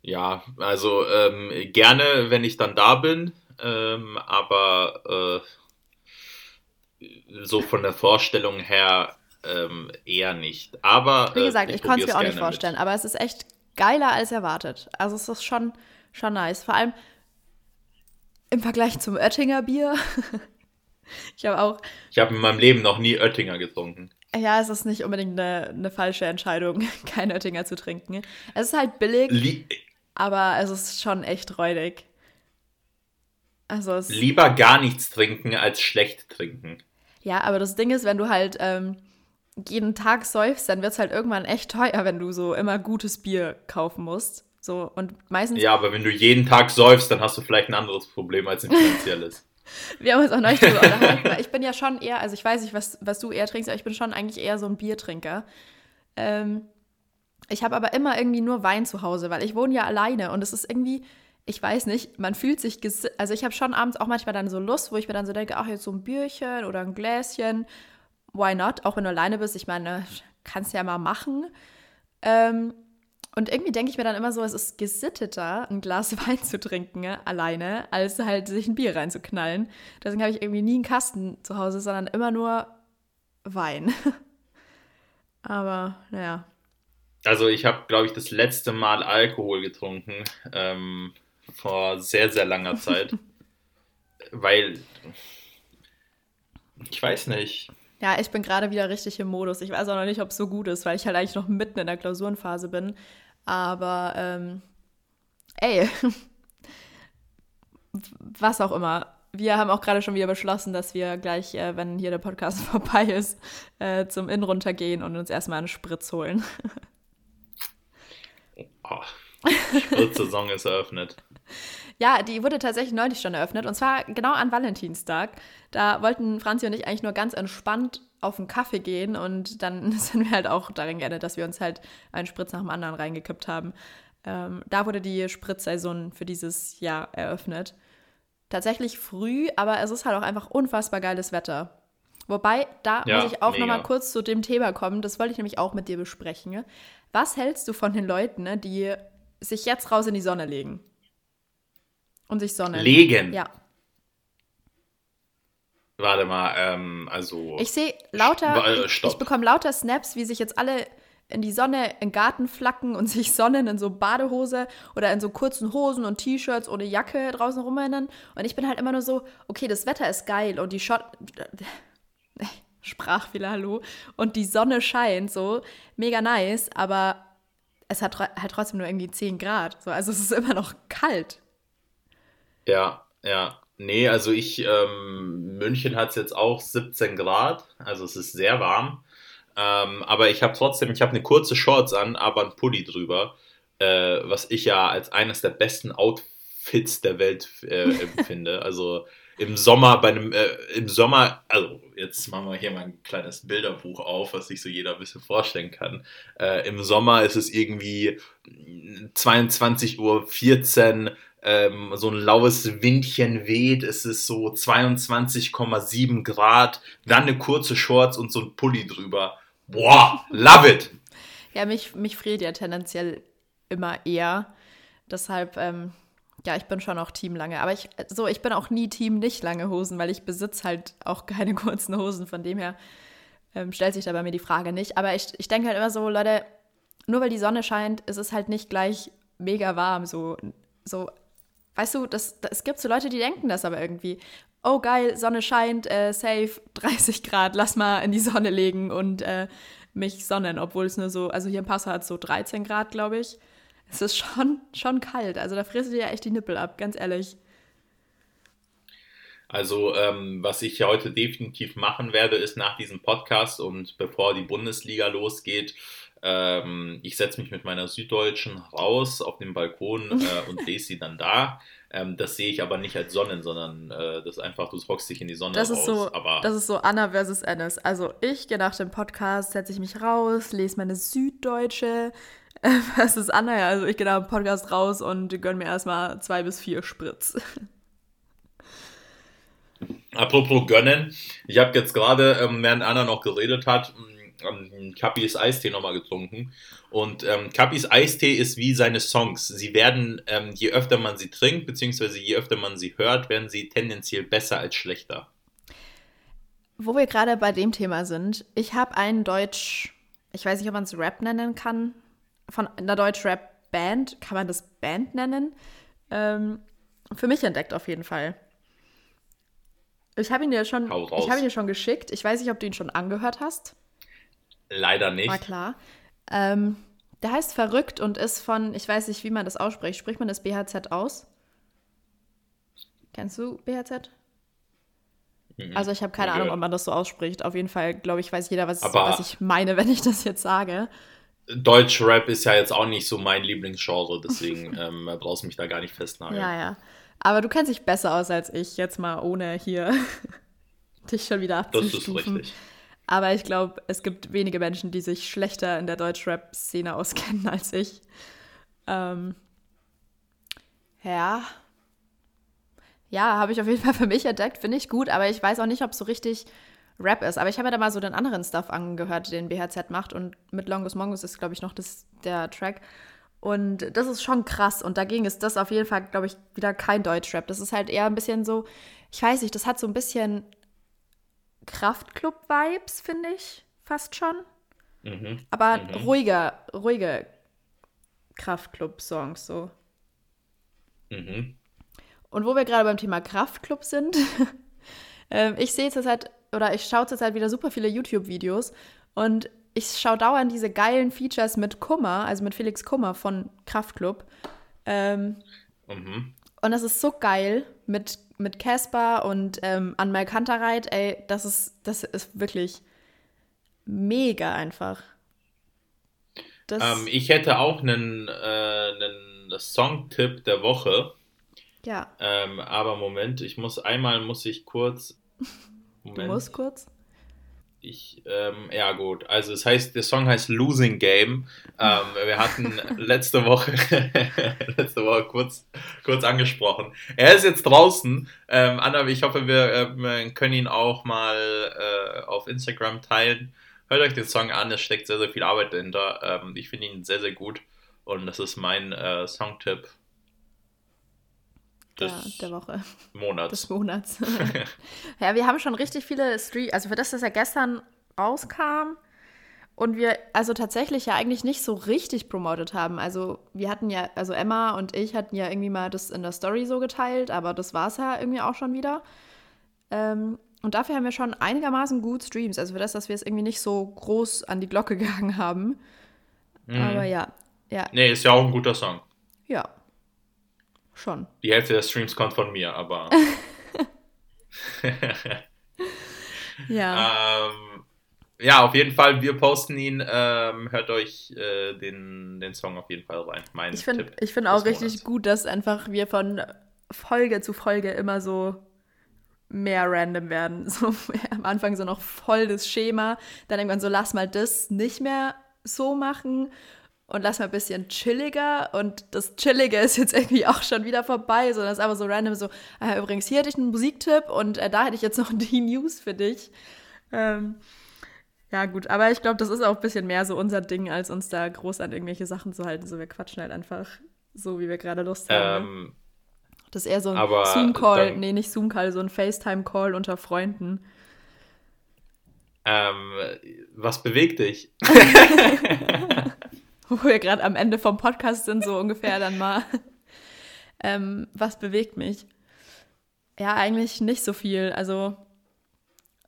Speaker 2: ja, also ähm, gerne, wenn ich dann da bin, ähm, aber äh, so von der Vorstellung her ähm, eher nicht. Aber
Speaker 1: wie gesagt, äh, ich, ich konnte es mir auch nicht vorstellen, mit. aber es ist echt geiler als erwartet. Also es ist schon, schon nice. Vor allem im Vergleich zum Oettinger Bier. ich habe auch.
Speaker 2: Ich habe in meinem Leben noch nie Oettinger getrunken.
Speaker 1: Ja, es ist nicht unbedingt eine, eine falsche Entscheidung, kein Oettinger zu trinken. Es ist halt billig, Lie aber es ist schon echt räudig.
Speaker 2: Also Lieber gar nichts trinken als schlecht trinken.
Speaker 1: Ja, aber das Ding ist, wenn du halt ähm, jeden Tag säufst, dann wird es halt irgendwann echt teuer, wenn du so immer gutes Bier kaufen musst. So, und meistens.
Speaker 2: Ja, aber wenn du jeden Tag säufst, dann hast du vielleicht ein anderes Problem als ein finanzielles.
Speaker 1: Wir haben uns auch neulich drüber unterhalten, weil ich bin ja schon eher, also ich weiß nicht, was, was du eher trinkst, aber ich bin schon eigentlich eher so ein Biertrinker. Ähm, ich habe aber immer irgendwie nur Wein zu Hause, weil ich wohne ja alleine und es ist irgendwie, ich weiß nicht, man fühlt sich, also ich habe schon abends auch manchmal dann so Lust, wo ich mir dann so denke, ach, jetzt so ein Bierchen oder ein Gläschen why not? Auch wenn du alleine bist, ich meine, kannst ja mal machen. Ähm, und irgendwie denke ich mir dann immer so, es ist gesitteter, ein Glas Wein zu trinken, ja, alleine, als halt sich ein Bier reinzuknallen. Deswegen habe ich irgendwie nie einen Kasten zu Hause, sondern immer nur Wein. Aber naja.
Speaker 2: Also ich habe, glaube ich, das letzte Mal Alkohol getrunken ähm, vor sehr, sehr langer Zeit. weil, ich weiß nicht,
Speaker 1: Ja, ich bin gerade wieder richtig im Modus. Ich weiß auch noch nicht, ob es so gut ist, weil ich halt eigentlich noch mitten in der Klausurenphase bin. Aber, ähm, ey, was auch immer. Wir haben auch gerade schon wieder beschlossen, dass wir gleich, äh, wenn hier der Podcast vorbei ist, äh, zum Inn runtergehen und uns erstmal einen Spritz holen.
Speaker 2: oh, Spritzsaison ist eröffnet.
Speaker 1: Ja, die wurde tatsächlich neulich schon eröffnet und zwar genau an Valentinstag. Da wollten Franzi und ich eigentlich nur ganz entspannt auf einen Kaffee gehen und dann sind wir halt auch darin geendet, dass wir uns halt einen Spritz nach dem anderen reingekippt haben. Ähm, da wurde die Spritzsaison für dieses Jahr eröffnet. Tatsächlich früh, aber es ist halt auch einfach unfassbar geiles Wetter. Wobei, da ja, muss ich auch nochmal kurz zu dem Thema kommen. Das wollte ich nämlich auch mit dir besprechen. Was hältst du von den Leuten, ne, die sich jetzt raus in die Sonne legen? Und sich sonnen.
Speaker 2: Legen?
Speaker 1: Ja.
Speaker 2: Warte mal, ähm, also.
Speaker 1: Ich sehe lauter, äh, ich, ich bekomme lauter Snaps, wie sich jetzt alle in die Sonne im Garten flacken und sich sonnen in so Badehose oder in so kurzen Hosen und T-Shirts ohne Jacke draußen rumrennen. Und ich bin halt immer nur so, okay, das Wetter ist geil und die Schott. Sprachfehler, hallo. Und die Sonne scheint so, mega nice, aber es hat halt trotzdem nur irgendwie 10 Grad. So, also es ist immer noch kalt.
Speaker 2: Ja, ja. Nee, also ich, ähm, München hat es jetzt auch 17 Grad, also es ist sehr warm. Ähm, aber ich habe trotzdem, ich habe eine kurze Shorts an, aber ein Pulli drüber, äh, was ich ja als eines der besten Outfits der Welt äh, empfinde. Also im Sommer bei einem, äh, im Sommer, also jetzt machen wir hier mal ein kleines Bilderbuch auf, was sich so jeder ein bisschen vorstellen kann. Äh, Im Sommer ist es irgendwie 22.14 Uhr, ähm, so ein laues Windchen weht, es ist so 22,7 Grad, dann eine kurze Shorts und so ein Pulli drüber. Boah, love it!
Speaker 1: Ja, mich, mich friert ja tendenziell immer eher. Deshalb, ähm, ja, ich bin schon auch Team lange. Aber ich, so, ich bin auch nie Team nicht lange Hosen, weil ich besitze halt auch keine kurzen Hosen. Von dem her ähm, stellt sich da bei mir die Frage nicht. Aber ich, ich denke halt immer so, Leute, nur weil die Sonne scheint, ist es halt nicht gleich mega warm. So, so Weißt du, das, das, es gibt so Leute, die denken das aber irgendwie. Oh geil, Sonne scheint, äh, safe, 30 Grad, lass mal in die Sonne legen und äh, mich sonnen, obwohl es nur so, also hier im Passau hat es so 13 Grad, glaube ich. Es ist schon, schon kalt, also da frisst du dir echt die Nippel ab, ganz ehrlich.
Speaker 2: Also, ähm, was ich heute definitiv machen werde, ist nach diesem Podcast und bevor die Bundesliga losgeht, ähm, ich setze mich mit meiner Süddeutschen raus auf den Balkon äh, und lese sie dann da. Ähm, das sehe ich aber nicht als Sonnen, sondern äh, das ist einfach, du hockst dich in die Sonne
Speaker 1: das
Speaker 2: raus.
Speaker 1: Ist so,
Speaker 2: aber
Speaker 1: das ist so Anna versus Ennis. Also ich gehe nach dem Podcast, setze ich mich raus, lese meine Süddeutsche äh, versus Anna. Ja, also ich gehe nach dem Podcast raus und gönne mir erstmal zwei bis vier Spritz.
Speaker 2: Apropos gönnen, ich habe jetzt gerade, ähm, während Anna noch geredet hat, ähm, Kappis Eistee nochmal getrunken. Und ähm, Kappis Eistee ist wie seine Songs. Sie werden, ähm, je öfter man sie trinkt, beziehungsweise je öfter man sie hört, werden sie tendenziell besser als schlechter.
Speaker 1: Wo wir gerade bei dem Thema sind, ich habe einen Deutsch, ich weiß nicht, ob man es Rap nennen kann, von einer Deutsch-Rap-Band, kann man das Band nennen? Ähm, für mich entdeckt auf jeden Fall. Ich habe ihn dir schon, ich habe ihn dir schon geschickt. Ich weiß nicht, ob du ihn schon angehört hast.
Speaker 2: Leider nicht.
Speaker 1: War klar. Ähm, der heißt Verrückt und ist von, ich weiß nicht, wie man das ausspricht. Spricht man das BHZ aus? Kennst du BHZ? Mhm. Also ich habe keine Ahnung, ob man das so ausspricht. Auf jeden Fall, glaube ich, weiß jeder, was, was ich meine, wenn ich das jetzt sage.
Speaker 2: Deutschrap ist ja jetzt auch nicht so mein Lieblingsgenre, deswegen ähm, brauchst du mich da gar nicht festnageln.
Speaker 1: Ja, ja. Aber du kennst dich besser aus als ich, jetzt mal ohne hier dich schon wieder abzustufen. Das ist richtig. Aber ich glaube, es gibt wenige Menschen, die sich schlechter in der Deutschrap-Szene auskennen als ich. Ähm, ja. Ja, habe ich auf jeden Fall für mich entdeckt, finde ich gut, aber ich weiß auch nicht, ob es so richtig Rap ist. Aber ich habe ja da mal so den anderen Stuff angehört, den BHZ macht und mit Longus Mongus ist, glaube ich, noch das, der Track. Und das ist schon krass. Und dagegen ist das auf jeden Fall, glaube ich, wieder kein Deutschrap. Das ist halt eher ein bisschen so, ich weiß nicht, das hat so ein bisschen Kraftclub-Vibes, finde ich, fast schon. Mhm. Aber mhm. ruhiger, ruhige Kraftclub-Songs so. Mhm. Und wo wir gerade beim Thema Kraftclub sind, äh, ich sehe jetzt halt oder ich schaue zurzeit wieder super viele YouTube-Videos und ich schaue dauernd diese geilen Features mit Kummer, also mit Felix Kummer von Kraftklub. Ähm, mhm. Und das ist so geil mit mit Casper und ähm, Anmal Kantereit, ey, das ist, das ist wirklich mega einfach.
Speaker 2: Ähm, ich hätte auch einen, äh, einen Songtipp der Woche. Ja. Ähm, aber Moment, ich muss einmal muss ich kurz.
Speaker 1: Moment. Du musst kurz?
Speaker 2: Ich, ähm, ja gut, also es heißt, der Song heißt Losing Game. Ähm, wir hatten letzte Woche, letzte Woche kurz, kurz angesprochen. Er ist jetzt draußen. Ähm, Anna, ich hoffe, wir äh, können ihn auch mal äh, auf Instagram teilen. Hört euch den Song an, es steckt sehr, sehr viel Arbeit dahinter. Ähm, ich finde ihn sehr, sehr gut und das ist mein äh, Songtipp
Speaker 1: der, der Woche.
Speaker 2: Monats.
Speaker 1: Des Monats. ja, wir haben schon richtig viele Streams, also für das, dass er gestern rauskam und wir also tatsächlich ja eigentlich nicht so richtig promotet haben. Also wir hatten ja, also Emma und ich hatten ja irgendwie mal das in der Story so geteilt, aber das war es ja irgendwie auch schon wieder. Ähm, und dafür haben wir schon einigermaßen gut Streams. Also für das, dass wir es irgendwie nicht so groß an die Glocke gegangen haben. Mhm. Aber ja, ja.
Speaker 2: Nee, ist ja auch ein guter Song.
Speaker 1: Ja, Schon.
Speaker 2: Die Hälfte der Streams kommt von mir, aber. ja. Ähm, ja, auf jeden Fall, wir posten ihn. Ähm, hört euch äh, den, den Song auf jeden Fall rein.
Speaker 1: Mein ich finde find auch richtig gut, dass einfach wir von Folge zu Folge immer so mehr random werden. So am Anfang so noch voll das Schema, dann irgendwann so, lass mal das nicht mehr so machen und lass mal ein bisschen chilliger. Und das Chillige ist jetzt irgendwie auch schon wieder vorbei, sondern es ist einfach so random so, ah, übrigens, hier hätte ich einen Musiktipp und äh, da hätte ich jetzt noch die News für dich. Ähm, ja, gut, aber ich glaube, das ist auch ein bisschen mehr so unser Ding, als uns da groß an irgendwelche Sachen zu halten. So, wir quatschen halt einfach so, wie wir gerade Lust haben. Ne? Ähm, das ist eher so ein Zoom-Call, nee, nicht Zoom-Call, so ein FaceTime-Call unter Freunden.
Speaker 2: Ähm, was bewegt dich?
Speaker 1: wo wir gerade am Ende vom Podcast sind, so ungefähr dann mal. Ähm, was bewegt mich? Ja, eigentlich nicht so viel. Also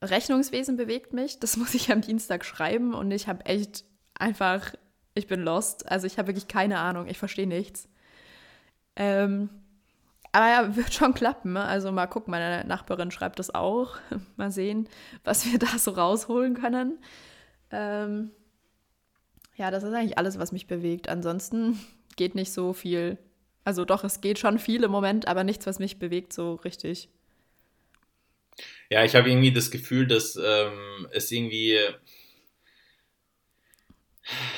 Speaker 1: Rechnungswesen bewegt mich. Das muss ich am Dienstag schreiben und ich habe echt einfach, ich bin lost. Also ich habe wirklich keine Ahnung. Ich verstehe nichts. Ähm, aber ja, wird schon klappen. Also mal gucken, meine Nachbarin schreibt das auch. mal sehen, was wir da so rausholen können. Ähm, ja, das ist eigentlich alles, was mich bewegt. Ansonsten geht nicht so viel. Also doch, es geht schon viel im Moment, aber nichts, was mich bewegt so richtig.
Speaker 2: Ja, ich habe irgendwie das Gefühl, dass ähm, es irgendwie.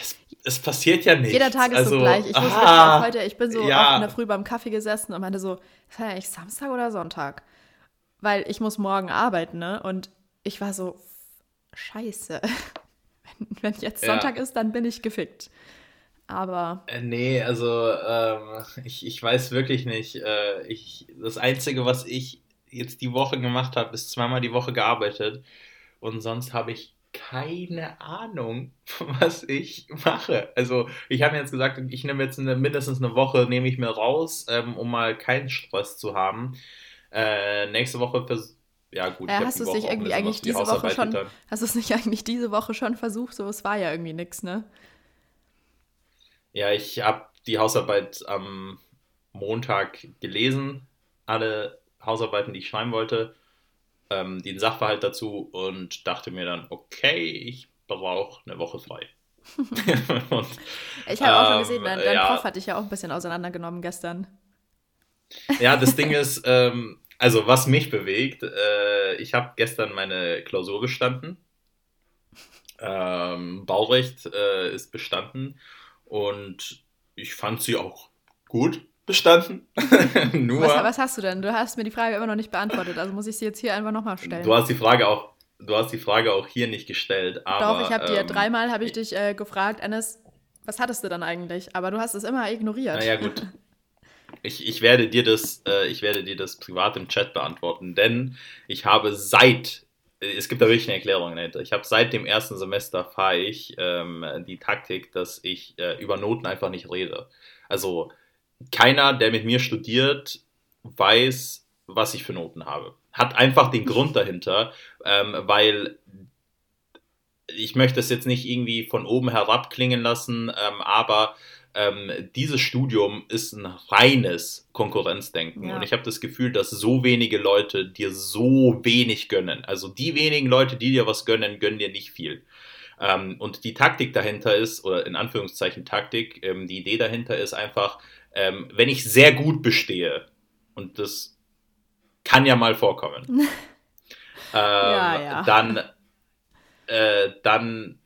Speaker 2: Es, es, passiert ja nichts.
Speaker 1: Jeder Tag ist also, so gleich. Ich, ah, heute, ich bin so ja. in der Früh beim Kaffee gesessen und meinte so, ist ja eigentlich Samstag oder Sonntag? Weil ich muss morgen arbeiten, ne? Und ich war so, scheiße. Wenn jetzt Sonntag ja. ist, dann bin ich gefickt. Aber.
Speaker 2: Äh, nee, also ähm, ich, ich weiß wirklich nicht. Äh, ich, das Einzige, was ich jetzt die Woche gemacht habe, ist zweimal die Woche gearbeitet. Und sonst habe ich keine Ahnung, was ich mache. Also ich habe mir jetzt gesagt, ich nehme jetzt eine, mindestens eine Woche, nehme ich mir raus, ähm, um mal keinen Stress zu haben. Äh, nächste Woche vers ja gut.
Speaker 1: Äh, hast du es nicht irgendwie eigentlich diese Woche schon? Dann. Hast du es nicht eigentlich diese Woche schon versucht? So, es war ja irgendwie nichts, ne?
Speaker 2: Ja, ich habe die Hausarbeit am Montag gelesen, alle Hausarbeiten, die ich schreiben wollte, ähm, den Sachverhalt dazu und dachte mir dann, okay, ich brauche eine Woche frei.
Speaker 1: und, ich habe auch schon gesehen, dein, dein ja, Prof hat dich ja auch ein bisschen auseinandergenommen gestern.
Speaker 2: Ja, das Ding ist, ähm, also was mich bewegt, äh, ich habe gestern meine Klausur bestanden. Ähm, Baurecht äh, ist bestanden und ich fand sie auch gut bestanden.
Speaker 1: Nur, was, was, hast du denn? Du hast mir die Frage immer noch nicht beantwortet, also muss ich sie jetzt hier einfach nochmal stellen.
Speaker 2: Du hast die Frage auch, du hast die Frage auch hier nicht gestellt. Aber,
Speaker 1: Doch, ich habe dir ähm, dreimal habe ich dich äh, gefragt, Enes, was hattest du dann eigentlich? Aber du hast es immer ignoriert.
Speaker 2: Naja, gut. Ich, ich, werde dir das, äh, ich werde dir das privat im Chat beantworten, denn ich habe seit, es gibt da wirklich eine Erklärung dahinter, ich habe seit dem ersten Semester fahre ich ähm, die Taktik, dass ich äh, über Noten einfach nicht rede. Also keiner, der mit mir studiert, weiß, was ich für Noten habe. hat einfach den Grund dahinter, ähm, weil ich möchte es jetzt nicht irgendwie von oben herab klingen lassen, ähm, aber ähm, dieses Studium ist ein reines Konkurrenzdenken. Ja. Und ich habe das Gefühl, dass so wenige Leute dir so wenig gönnen. Also die wenigen Leute, die dir was gönnen, gönnen dir nicht viel. Ähm, und die Taktik dahinter ist, oder in Anführungszeichen Taktik, ähm, die Idee dahinter ist einfach, ähm, wenn ich sehr gut bestehe, und das kann ja mal vorkommen, ja, ja. dann äh, dann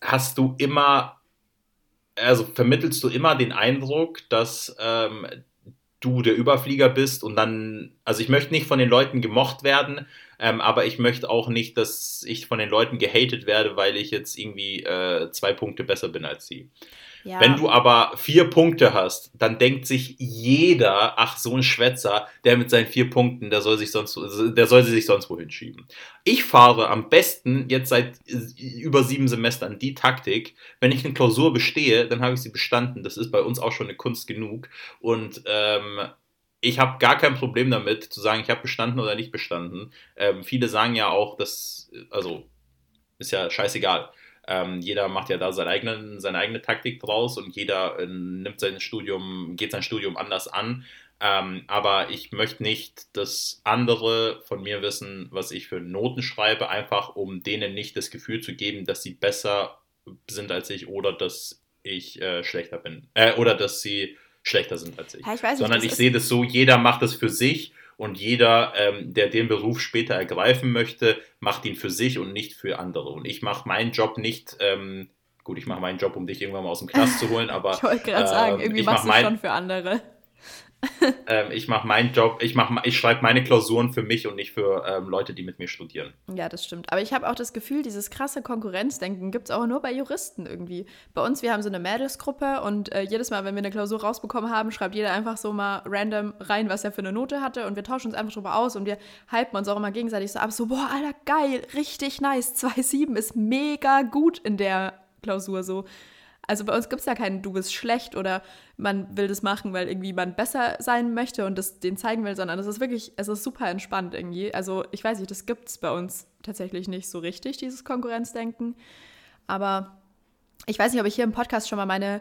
Speaker 2: hast du immer, also vermittelst du immer den Eindruck, dass ähm, du der Überflieger bist und dann, also ich möchte nicht von den Leuten gemocht werden, ähm, aber ich möchte auch nicht, dass ich von den Leuten gehatet werde, weil ich jetzt irgendwie äh, zwei Punkte besser bin als sie. Ja. Wenn du aber vier Punkte hast, dann denkt sich jeder, ach, so ein Schwätzer, der mit seinen vier Punkten, der soll sich sonst, der soll sie sich sonst wohin schieben. Ich fahre am besten jetzt seit über sieben Semestern die Taktik, wenn ich eine Klausur bestehe, dann habe ich sie bestanden. Das ist bei uns auch schon eine Kunst genug. Und ähm, ich habe gar kein Problem damit, zu sagen, ich habe bestanden oder nicht bestanden. Ähm, viele sagen ja auch, dass, also, ist ja scheißegal. Ähm, jeder macht ja da seine eigene, seine eigene Taktik draus und jeder äh, nimmt sein Studium, geht sein Studium anders an. Ähm, aber ich möchte nicht, dass andere von mir wissen, was ich für Noten schreibe, einfach um denen nicht das Gefühl zu geben, dass sie besser sind als ich oder dass ich äh, schlechter bin. Äh, oder dass sie schlechter sind als ich. Ja, ich nicht, Sondern ich sehe das so, jeder macht es für sich und jeder, ähm, der den Beruf später ergreifen möchte, macht ihn für sich und nicht für andere. Und ich mache meinen Job nicht, ähm, gut, ich mache meinen Job, um dich irgendwann mal aus dem Knast zu holen, aber.
Speaker 1: ich wollte gerade äh, sagen, irgendwie machst du es schon für andere.
Speaker 2: ähm, ich mache meinen Job, ich, ich schreibe meine Klausuren für mich und nicht für ähm, Leute, die mit mir studieren.
Speaker 1: Ja, das stimmt. Aber ich habe auch das Gefühl, dieses krasse Konkurrenzdenken gibt es auch nur bei Juristen irgendwie. Bei uns, wir haben so eine Mädelsgruppe und äh, jedes Mal, wenn wir eine Klausur rausbekommen haben, schreibt jeder einfach so mal random rein, was er für eine Note hatte und wir tauschen uns einfach drüber aus und wir hypen uns auch immer gegenseitig so ab, so, boah, Alter, geil, richtig nice, 2,7 ist mega gut in der Klausur so. Also bei uns gibt es ja keinen, du bist schlecht oder man will das machen, weil irgendwie man besser sein möchte und das den zeigen will, sondern es ist wirklich, es ist super entspannt irgendwie. Also ich weiß nicht, das gibt es bei uns tatsächlich nicht so richtig, dieses Konkurrenzdenken. Aber ich weiß nicht, ob ich hier im Podcast schon mal meine,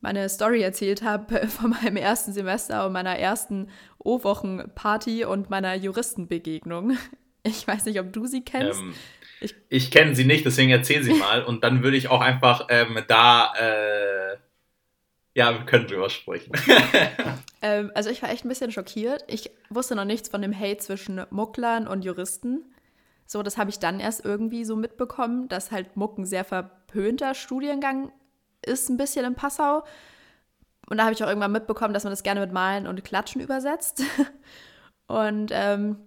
Speaker 1: meine Story erzählt habe von meinem ersten Semester und meiner ersten O-Wochen-Party und meiner Juristenbegegnung. Ich weiß nicht, ob du sie kennst. Ähm,
Speaker 2: ich, ich kenne sie nicht, deswegen erzähl sie mal. Und dann würde ich auch einfach ähm, da, äh, ja, wir können drüber sprechen.
Speaker 1: ähm, also ich war echt ein bisschen schockiert. Ich wusste noch nichts von dem Hate zwischen Mucklern und Juristen. So, das habe ich dann erst irgendwie so mitbekommen, dass halt Muck ein sehr verpönter Studiengang ist, ein bisschen in Passau. Und da habe ich auch irgendwann mitbekommen, dass man das gerne mit Malen und Klatschen übersetzt. Und ähm,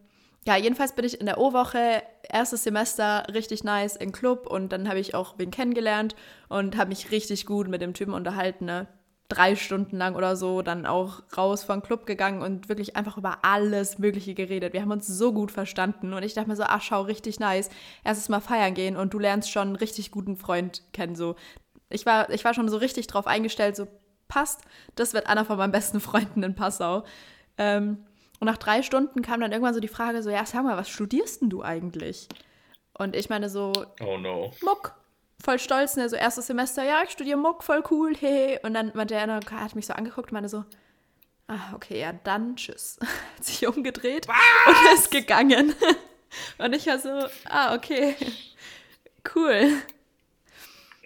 Speaker 1: ja, jedenfalls bin ich in der O-Woche, erstes Semester, richtig nice im Club und dann habe ich auch wen kennengelernt und habe mich richtig gut mit dem Typen unterhalten. Ne? Drei Stunden lang oder so, dann auch raus vom Club gegangen und wirklich einfach über alles Mögliche geredet. Wir haben uns so gut verstanden und ich dachte mir so, ach schau, richtig nice. Erstes Mal feiern gehen und du lernst schon einen richtig guten Freund kennen. So. Ich, war, ich war schon so richtig drauf eingestellt, so passt, das wird einer von meinen besten Freunden in Passau. Ähm, und nach drei Stunden kam dann irgendwann so die Frage so, ja, sag mal, was studierst denn du eigentlich? Und ich meine so,
Speaker 2: oh no.
Speaker 1: Muck. Voll stolz, ne, so erstes Semester, ja, ich studiere Muck, voll cool, hey. Und dann meinte er, hat mich so angeguckt und meinte so, ah, okay, ja, dann tschüss. Hat sich umgedreht was? und ist gegangen. Und ich war so, ah, okay, cool.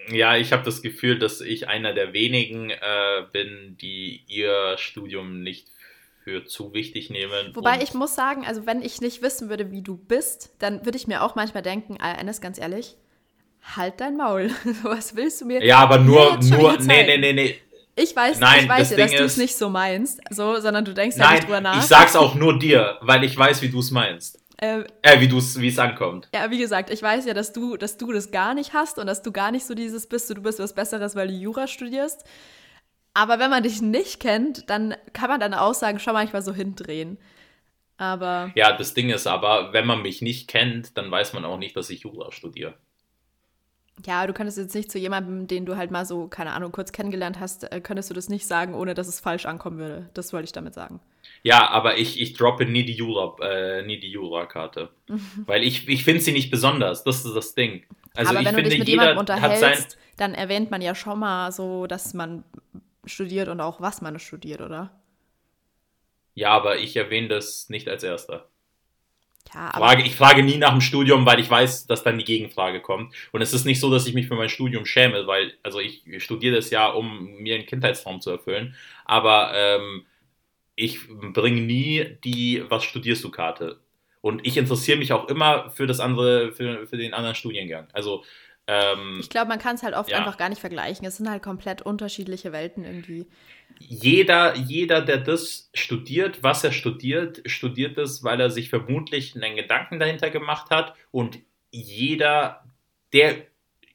Speaker 2: Ja, ich habe das Gefühl, dass ich einer der wenigen äh, bin, die ihr Studium nicht für zu wichtig nehmen.
Speaker 1: Wobei ich muss sagen, also wenn ich nicht wissen würde, wie du bist, dann würde ich mir auch manchmal denken, Eines, ganz ehrlich, halt dein Maul. Was willst du mir?
Speaker 2: Ja, aber nur, nur, nee, nee, nee, nee.
Speaker 1: Ich weiß, Nein, ich weiß ja, dass du es nicht so meinst, so, sondern du denkst
Speaker 2: Nein, ja nicht drüber nach. Ich sag's auch nur dir, weil ich weiß, wie du es meinst. Äh, äh, wie du's, wie es ankommt.
Speaker 1: Ja, wie gesagt, ich weiß ja, dass du, dass du das gar nicht hast und dass du gar nicht so dieses bist, du bist was Besseres, weil du Jura studierst. Aber wenn man dich nicht kennt, dann kann man deine Aussagen schon manchmal so hindrehen. Aber.
Speaker 2: Ja, das Ding ist aber, wenn man mich nicht kennt, dann weiß man auch nicht, dass ich Jura studiere.
Speaker 1: Ja, du könntest jetzt nicht zu jemandem, den du halt mal so, keine Ahnung, kurz kennengelernt hast, äh, könntest du das nicht sagen, ohne dass es falsch ankommen würde. Das wollte ich damit sagen.
Speaker 2: Ja, aber ich, ich droppe nie die Jura, äh, nie die Jura-Karte. Weil ich, ich finde sie nicht besonders. Das ist das Ding. Also
Speaker 1: aber
Speaker 2: ich
Speaker 1: wenn
Speaker 2: finde,
Speaker 1: du dich mit
Speaker 2: jeder
Speaker 1: jemandem unterhältst, dann erwähnt man ja schon mal so, dass man studiert und auch was man studiert, oder?
Speaker 2: Ja, aber ich erwähne das nicht als erster.
Speaker 1: Ja,
Speaker 2: Frage, ich frage nie nach dem Studium, weil ich weiß, dass dann die Gegenfrage kommt. Und es ist nicht so, dass ich mich für mein Studium schäme, weil, also ich studiere das ja, um mir einen Kindheitstraum zu erfüllen. Aber ähm, ich bringe nie die Was studierst du Karte. Und ich interessiere mich auch immer für das andere, für, für den anderen Studiengang. Also, ähm,
Speaker 1: ich glaube, man kann es halt oft
Speaker 2: Ja.
Speaker 1: einfach gar nicht vergleichen. Es sind halt komplett unterschiedliche Welten irgendwie.
Speaker 2: jeder, jeder, der das studiert, was er studiert, studiert es, weil er sich vermutlich einen Gedanken dahinter gemacht hat. Und jeder, der,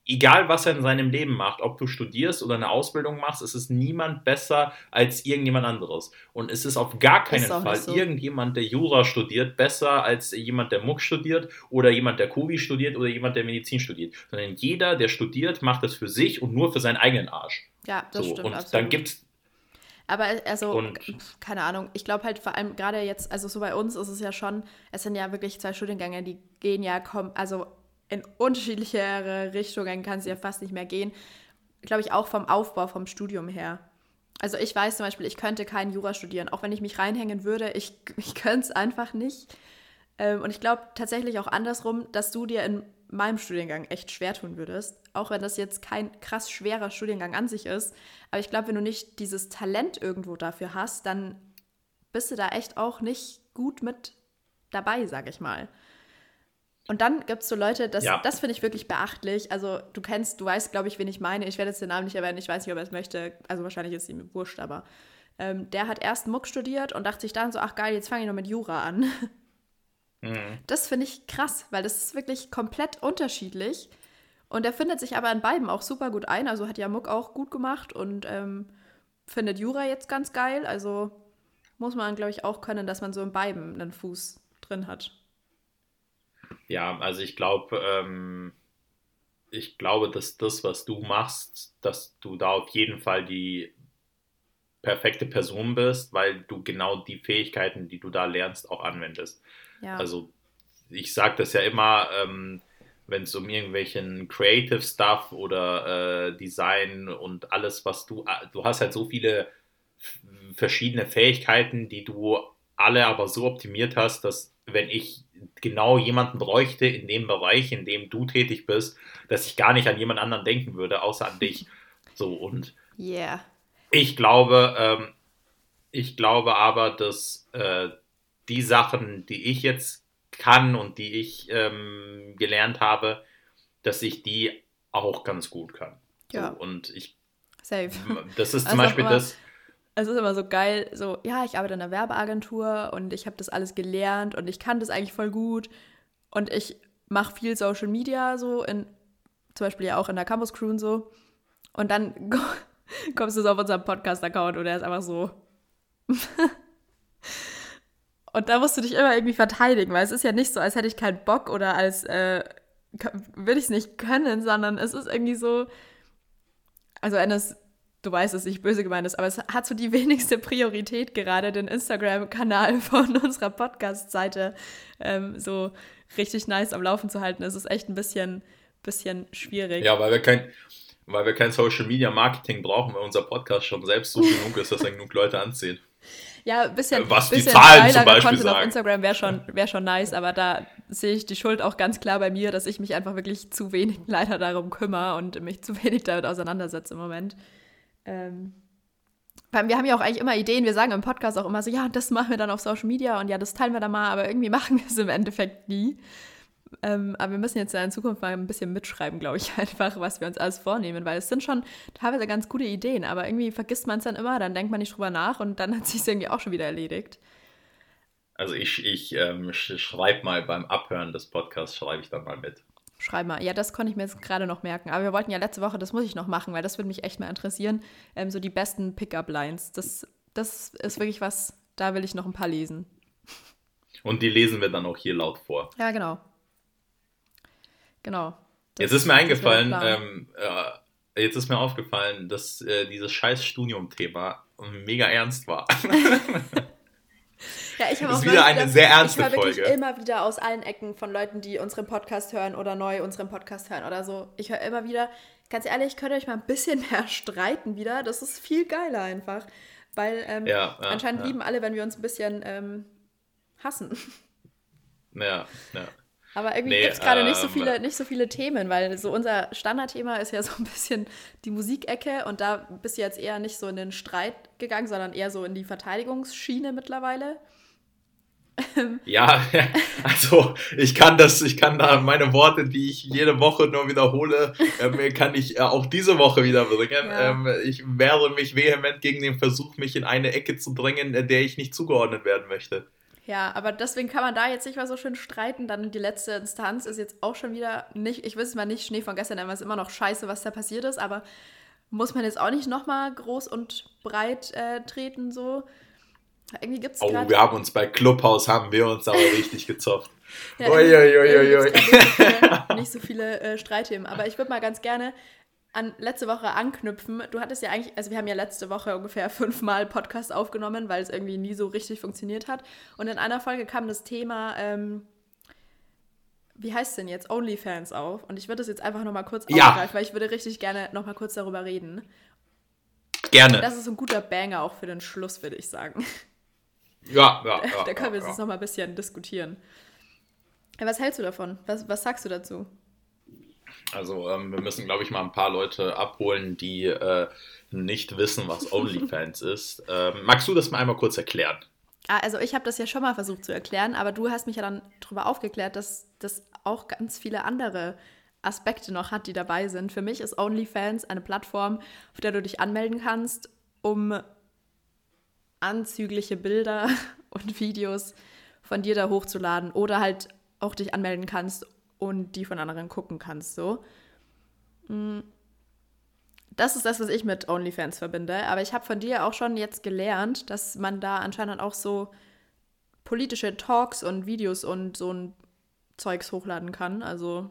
Speaker 2: egal was er in seinem Leben macht, ob du studierst oder eine Ausbildung machst, es ist niemand besser als irgendjemand anderes. Und es ist auf gar keinen Fall
Speaker 1: so.
Speaker 2: irgendjemand, der Jura studiert, besser als jemand, der Muck studiert oder jemand, der Kobi studiert oder jemand, der Medizin studiert. Sondern jeder, der studiert, macht das für sich und nur für seinen eigenen Arsch.
Speaker 1: Ja, das
Speaker 2: so,
Speaker 1: stimmt
Speaker 2: und
Speaker 1: absolut.
Speaker 2: dann gibt's
Speaker 1: Aber also,
Speaker 2: Und-
Speaker 1: keine Ahnung, ich glaube halt vor allem gerade jetzt, also so bei uns ist es ja schon, es sind ja wirklich zwei Studiengänge, die gehen ja, also in unterschiedlichere Richtungen kann es ja fast nicht mehr gehen. Glaube ich auch vom Aufbau, vom Studium her. Also ich weiß zum Beispiel, ich könnte kein Jura studieren, auch wenn ich mich reinhängen würde, ich, ich könnte es einfach nicht. Ähm, und ich glaube tatsächlich auch andersrum, dass du dir in meinem Studiengang echt schwer tun würdest, auch wenn das jetzt kein krass schwerer Studiengang an sich ist. Aber ich glaube, wenn du nicht dieses Talent irgendwo dafür hast, dann bist du da echt auch nicht gut mit dabei, sag ich mal. Und dann gibt es so Leute, das,
Speaker 2: Ja.
Speaker 1: das finde ich wirklich beachtlich. Also du kennst, du weißt, glaube ich, wen ich meine. Ich werde jetzt den Namen nicht erwähnen, ich weiß nicht, ob er es möchte. Also wahrscheinlich ist ihm wurscht, aber ähm, der hat erst Muck studiert und dachte sich dann so, ach geil, jetzt fange ich noch mit Jura an.
Speaker 2: Mhm.
Speaker 1: Das finde ich krass, weil das ist wirklich komplett unterschiedlich. Und er findet sich aber in beiden auch super gut ein. Also hat ja Muck auch gut gemacht und ähm, findet Jura jetzt ganz geil. Also muss man, glaube ich, auch können, dass man so in beiden einen Fuß drin hat.
Speaker 2: Ja, also ich glaube, ähm, ich glaube, dass das, was du machst, dass du da auf jeden Fall die perfekte Person bist, weil du genau die Fähigkeiten, die du da lernst, auch anwendest.
Speaker 1: Ja,
Speaker 2: Also ich sage das ja immer, ähm, wenn es um irgendwelchen Creative Stuff oder äh, Design und alles, was du, du hast halt so viele verschiedene Fähigkeiten, die du alle aber so optimiert hast, dass wenn ich genau jemanden bräuchte in dem Bereich, in dem du tätig bist, dass ich gar nicht an jemand anderen denken würde, außer an dich. So und
Speaker 1: yeah.
Speaker 2: ich glaube, ähm, ich glaube aber, dass äh, die Sachen, die ich jetzt kann und die ich ähm, gelernt habe, dass ich die auch ganz gut kann.
Speaker 1: Ja.
Speaker 2: So, und ich,
Speaker 1: Safe.
Speaker 2: das ist
Speaker 1: Also
Speaker 2: zum Beispiel
Speaker 1: aber-
Speaker 2: das,
Speaker 1: Es ist immer so geil, so, ja, ich arbeite in einer Werbeagentur und ich habe das alles gelernt und ich kann das eigentlich voll gut und ich mache viel Social Media so, in, zum Beispiel ja auch in der Campus Crew und so. Und dann kommst du so auf unserem Podcast-Account und er ist einfach so. und da musst du dich immer irgendwie verteidigen, weil es ist ja nicht so, als hätte ich keinen Bock oder als äh, würde ich es nicht können, sondern es ist irgendwie so, also Ennis, du weißt, dass es nicht böse gemeint ist, aber es hat so die wenigste Priorität gerade, den Instagram-Kanal von unserer Podcast-Seite ähm, so richtig nice am Laufen zu halten. Es ist echt ein bisschen, bisschen schwierig.
Speaker 2: ja, weil wir kein, weil wir kein Social Media Marketing brauchen, weil unser Podcast schon selbst so genug ist, dass er genug Leute anzieht.
Speaker 1: Ja, ein bisschen,
Speaker 2: Was die
Speaker 1: bisschen
Speaker 2: Zahlen zum Beispiel
Speaker 1: Content auf
Speaker 2: sagen.
Speaker 1: Instagram wäre schon, wär schon nice, aber da sehe ich die Schuld auch ganz klar bei mir, dass ich mich einfach wirklich zu wenig leider darum kümmere und mich zu wenig damit auseinandersetze im Moment. Ähm, weil wir haben ja auch eigentlich immer Ideen, wir sagen im Podcast auch immer so, ja, das machen wir dann auf Social Media und ja, das teilen wir dann mal, aber irgendwie machen wir es im Endeffekt nie. Ähm, aber wir müssen jetzt in Zukunft mal ein bisschen mitschreiben, glaube ich, einfach, was wir uns alles vornehmen, weil es sind schon teilweise ganz gute Ideen, aber irgendwie vergisst man es dann immer, dann denkt man nicht drüber nach und dann hat sich es irgendwie auch schon wieder erledigt.
Speaker 2: Also ich, ich ähm, sch schreibe mal beim Abhören des Podcasts, schreibe ich dann mal mit.
Speaker 1: Schreib mal. Ja, das konnte ich mir jetzt gerade noch merken. Aber wir wollten ja letzte Woche, das muss ich noch machen, weil das würde mich echt mal interessieren, ähm, so die besten Pickup-Lines. Das, das ist wirklich was, da will ich noch ein paar lesen.
Speaker 2: Und die lesen wir dann auch hier laut vor.
Speaker 1: Ja, genau. Genau. Das-
Speaker 2: Jetzt ist mir eingefallen, ähm, äh, jetzt ist mir aufgefallen, dass äh, dieses scheiß Studium-Thema mega ernst war.
Speaker 1: Ja, ich habe auch wieder eine sehr ernste ich Folge. Ich höre immer wieder aus allen Ecken von Leuten, die unseren Podcast hören oder neu unseren Podcast hören oder so. Ich höre immer wieder, ganz ehrlich, könnt ihr euch mal ein bisschen mehr streiten wieder. Das ist viel geiler einfach. Weil ähm, ja, ja, anscheinend ja. lieben alle, wenn wir uns ein bisschen ähm, hassen.
Speaker 2: Ja, ja.
Speaker 1: Aber irgendwie nee, gibt es gerade ähm, nicht, so viele, nicht so viele Themen, weil so unser Standardthema ist ja so ein bisschen die Musikecke und da bist du jetzt eher nicht so in den Streit gegangen, sondern eher so in die Verteidigungsschiene mittlerweile.
Speaker 2: Ja, also ich kann das, ich kann da meine Worte, die ich jede Woche nur wiederhole, ähm, kann ich äh, auch diese Woche wieder bringen. Ja. Ähm, ich wehre mich vehement gegen den Versuch, mich in eine Ecke zu drängen, der ich nicht zugeordnet werden möchte.
Speaker 1: Ja, aber deswegen kann man da jetzt nicht mal so schön streiten. Dann die letzte Instanz ist jetzt auch schon wieder nicht, ich will es mal nicht Schnee von gestern weil es immer noch scheiße, was da passiert ist, aber muss man jetzt auch nicht nochmal groß und breit äh, treten so. Irgendwie gibt's
Speaker 2: Oh, wir haben uns bei Clubhouse, haben wir uns aber richtig gezopft. ja, Uiuiuiui.
Speaker 1: Nicht, nicht so viele äh, Streitthemen, aber ich würde mal ganz gerne an letzte Woche anknüpfen. Du hattest ja eigentlich, also wir haben ja letzte Woche ungefähr fünfmal Podcast aufgenommen, weil es irgendwie nie so richtig funktioniert hat. Und in einer Folge kam das Thema, ähm, wie heißt es denn jetzt, OnlyFans auf. Und ich würde das jetzt einfach nochmal kurz ja. aufgreifen, weil ich würde richtig gerne nochmal kurz darüber reden.
Speaker 2: Gerne.
Speaker 1: Das ist ein guter Banger auch für den Schluss, würde ich sagen.
Speaker 2: Ja, ja. ja
Speaker 1: da können wir
Speaker 2: ja,
Speaker 1: jetzt ja. nochmal ein bisschen diskutieren. Was hältst du davon? Was, was sagst du dazu?
Speaker 2: Also ähm, wir müssen, glaube ich, mal ein paar Leute abholen, die äh, nicht wissen, was OnlyFans ist. Ähm, magst du das mal einmal kurz erklären?
Speaker 1: Ah, also ich habe das ja schon mal versucht zu erklären, aber du hast mich ja dann darüber aufgeklärt, dass das auch ganz viele andere Aspekte noch hat, die dabei sind. Für mich ist OnlyFans eine Plattform, auf der du dich anmelden kannst, um anzügliche Bilder und Videos von dir da hochzuladen oder halt auch dich anmelden kannst, und die von anderen gucken kannst. So. Mm. Das ist das, was ich mit OnlyFans verbinde. Aber ich habe von dir auch schon jetzt gelernt, dass man da anscheinend auch so politische Talks und Videos und so ein Zeugs hochladen kann. Also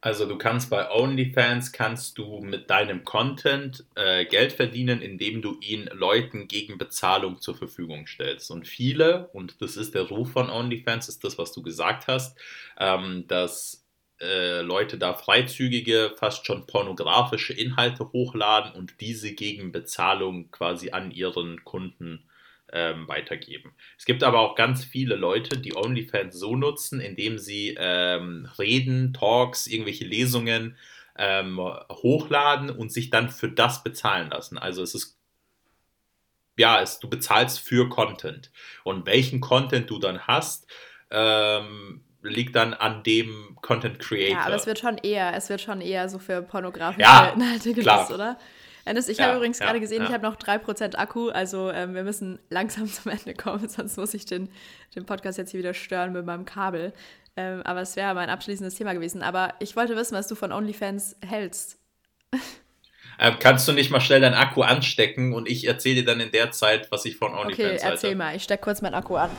Speaker 2: also du kannst bei OnlyFans kannst du mit deinem Content äh, Geld verdienen, indem du ihn Leuten gegen Bezahlung zur Verfügung stellst. Und viele, und das ist der Ruf von OnlyFans, ist das, was du gesagt hast, ähm, dass äh, Leute da freizügige, fast schon pornografische Inhalte hochladen und diese gegen Bezahlung quasi an ihren Kunden ähm, weitergeben. Es gibt aber auch ganz viele Leute, die OnlyFans so nutzen, indem sie ähm, Reden, Talks, irgendwelche Lesungen ähm, hochladen und sich dann für das bezahlen lassen. Also es ist ja, es, du bezahlst für Content. Und welchen Content du dann hast, ähm, liegt dann an dem Content Creator. Ja,
Speaker 1: aber es wird schon eher, es wird schon eher so für pornografische ja, Inhalte genutzt, oder? Ennis, ich ja, habe übrigens ja, gerade gesehen, ja. ich habe noch 3% Akku, also ähm, wir müssen langsam zum Ende kommen, sonst muss ich den, den Podcast jetzt hier wieder stören mit meinem Kabel. Ähm, aber es wäre mein abschließendes Thema gewesen. Aber ich wollte wissen, was du von OnlyFans hältst.
Speaker 2: Ähm, kannst du nicht mal schnell deinen Akku anstecken und ich erzähle dir dann in der Zeit, was ich von OnlyFans halte?
Speaker 1: Okay, erzähl mal. Ich stecke kurz meinen Akku an.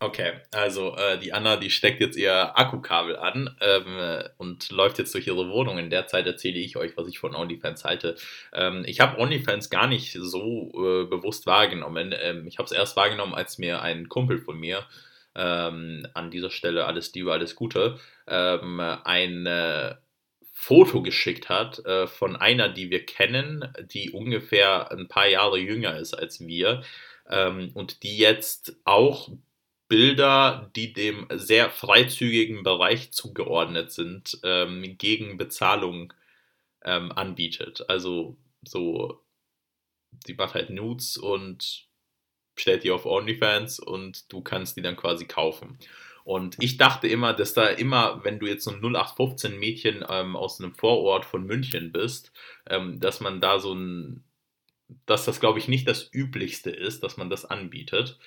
Speaker 2: Okay, also äh, die Anna, die steckt jetzt ihr Akkukabel an ähm, und läuft jetzt durch ihre Wohnung. In der Zeit erzähle ich euch, was ich von OnlyFans halte. Ähm, ich habe OnlyFans gar nicht so äh, bewusst wahrgenommen. Ähm, ich habe es erst wahrgenommen, als mir ein Kumpel von mir ähm, an dieser Stelle alles Liebe, alles Gute, ähm, ein äh, Foto geschickt hat äh, von einer, die wir kennen, die ungefähr ein paar Jahre jünger ist als wir ähm, und die jetzt auch Bilder, die dem sehr freizügigen Bereich zugeordnet sind, ähm, gegen Bezahlung ähm, anbietet. Also so, sie macht halt Nudes und stellt die auf OnlyFans und du kannst die dann quasi kaufen. Und ich dachte immer, dass da immer, wenn du jetzt so ein 0815 Mädchen ähm, aus einem Vorort von München bist, ähm, dass man da so ein, dass das glaube ich nicht das Üblichste ist, dass man das anbietet.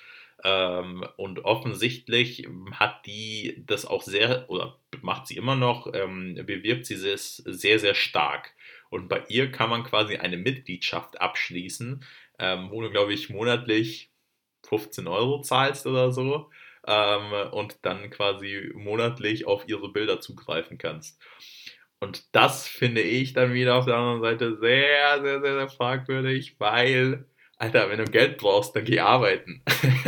Speaker 2: Ähm, und offensichtlich hat die das auch sehr, oder macht sie immer noch, ähm, bewirbt sie es sehr, sehr stark. Und bei ihr kann man quasi eine Mitgliedschaft abschließen, ähm, wo du, glaube ich, monatlich 15 Euro zahlst oder so ähm, und dann quasi monatlich auf ihre Bilder zugreifen kannst. Und das finde ich dann wieder auf der anderen Seite sehr, sehr, sehr, sehr fragwürdig, weil Alter, wenn du Geld brauchst, dann geh arbeiten.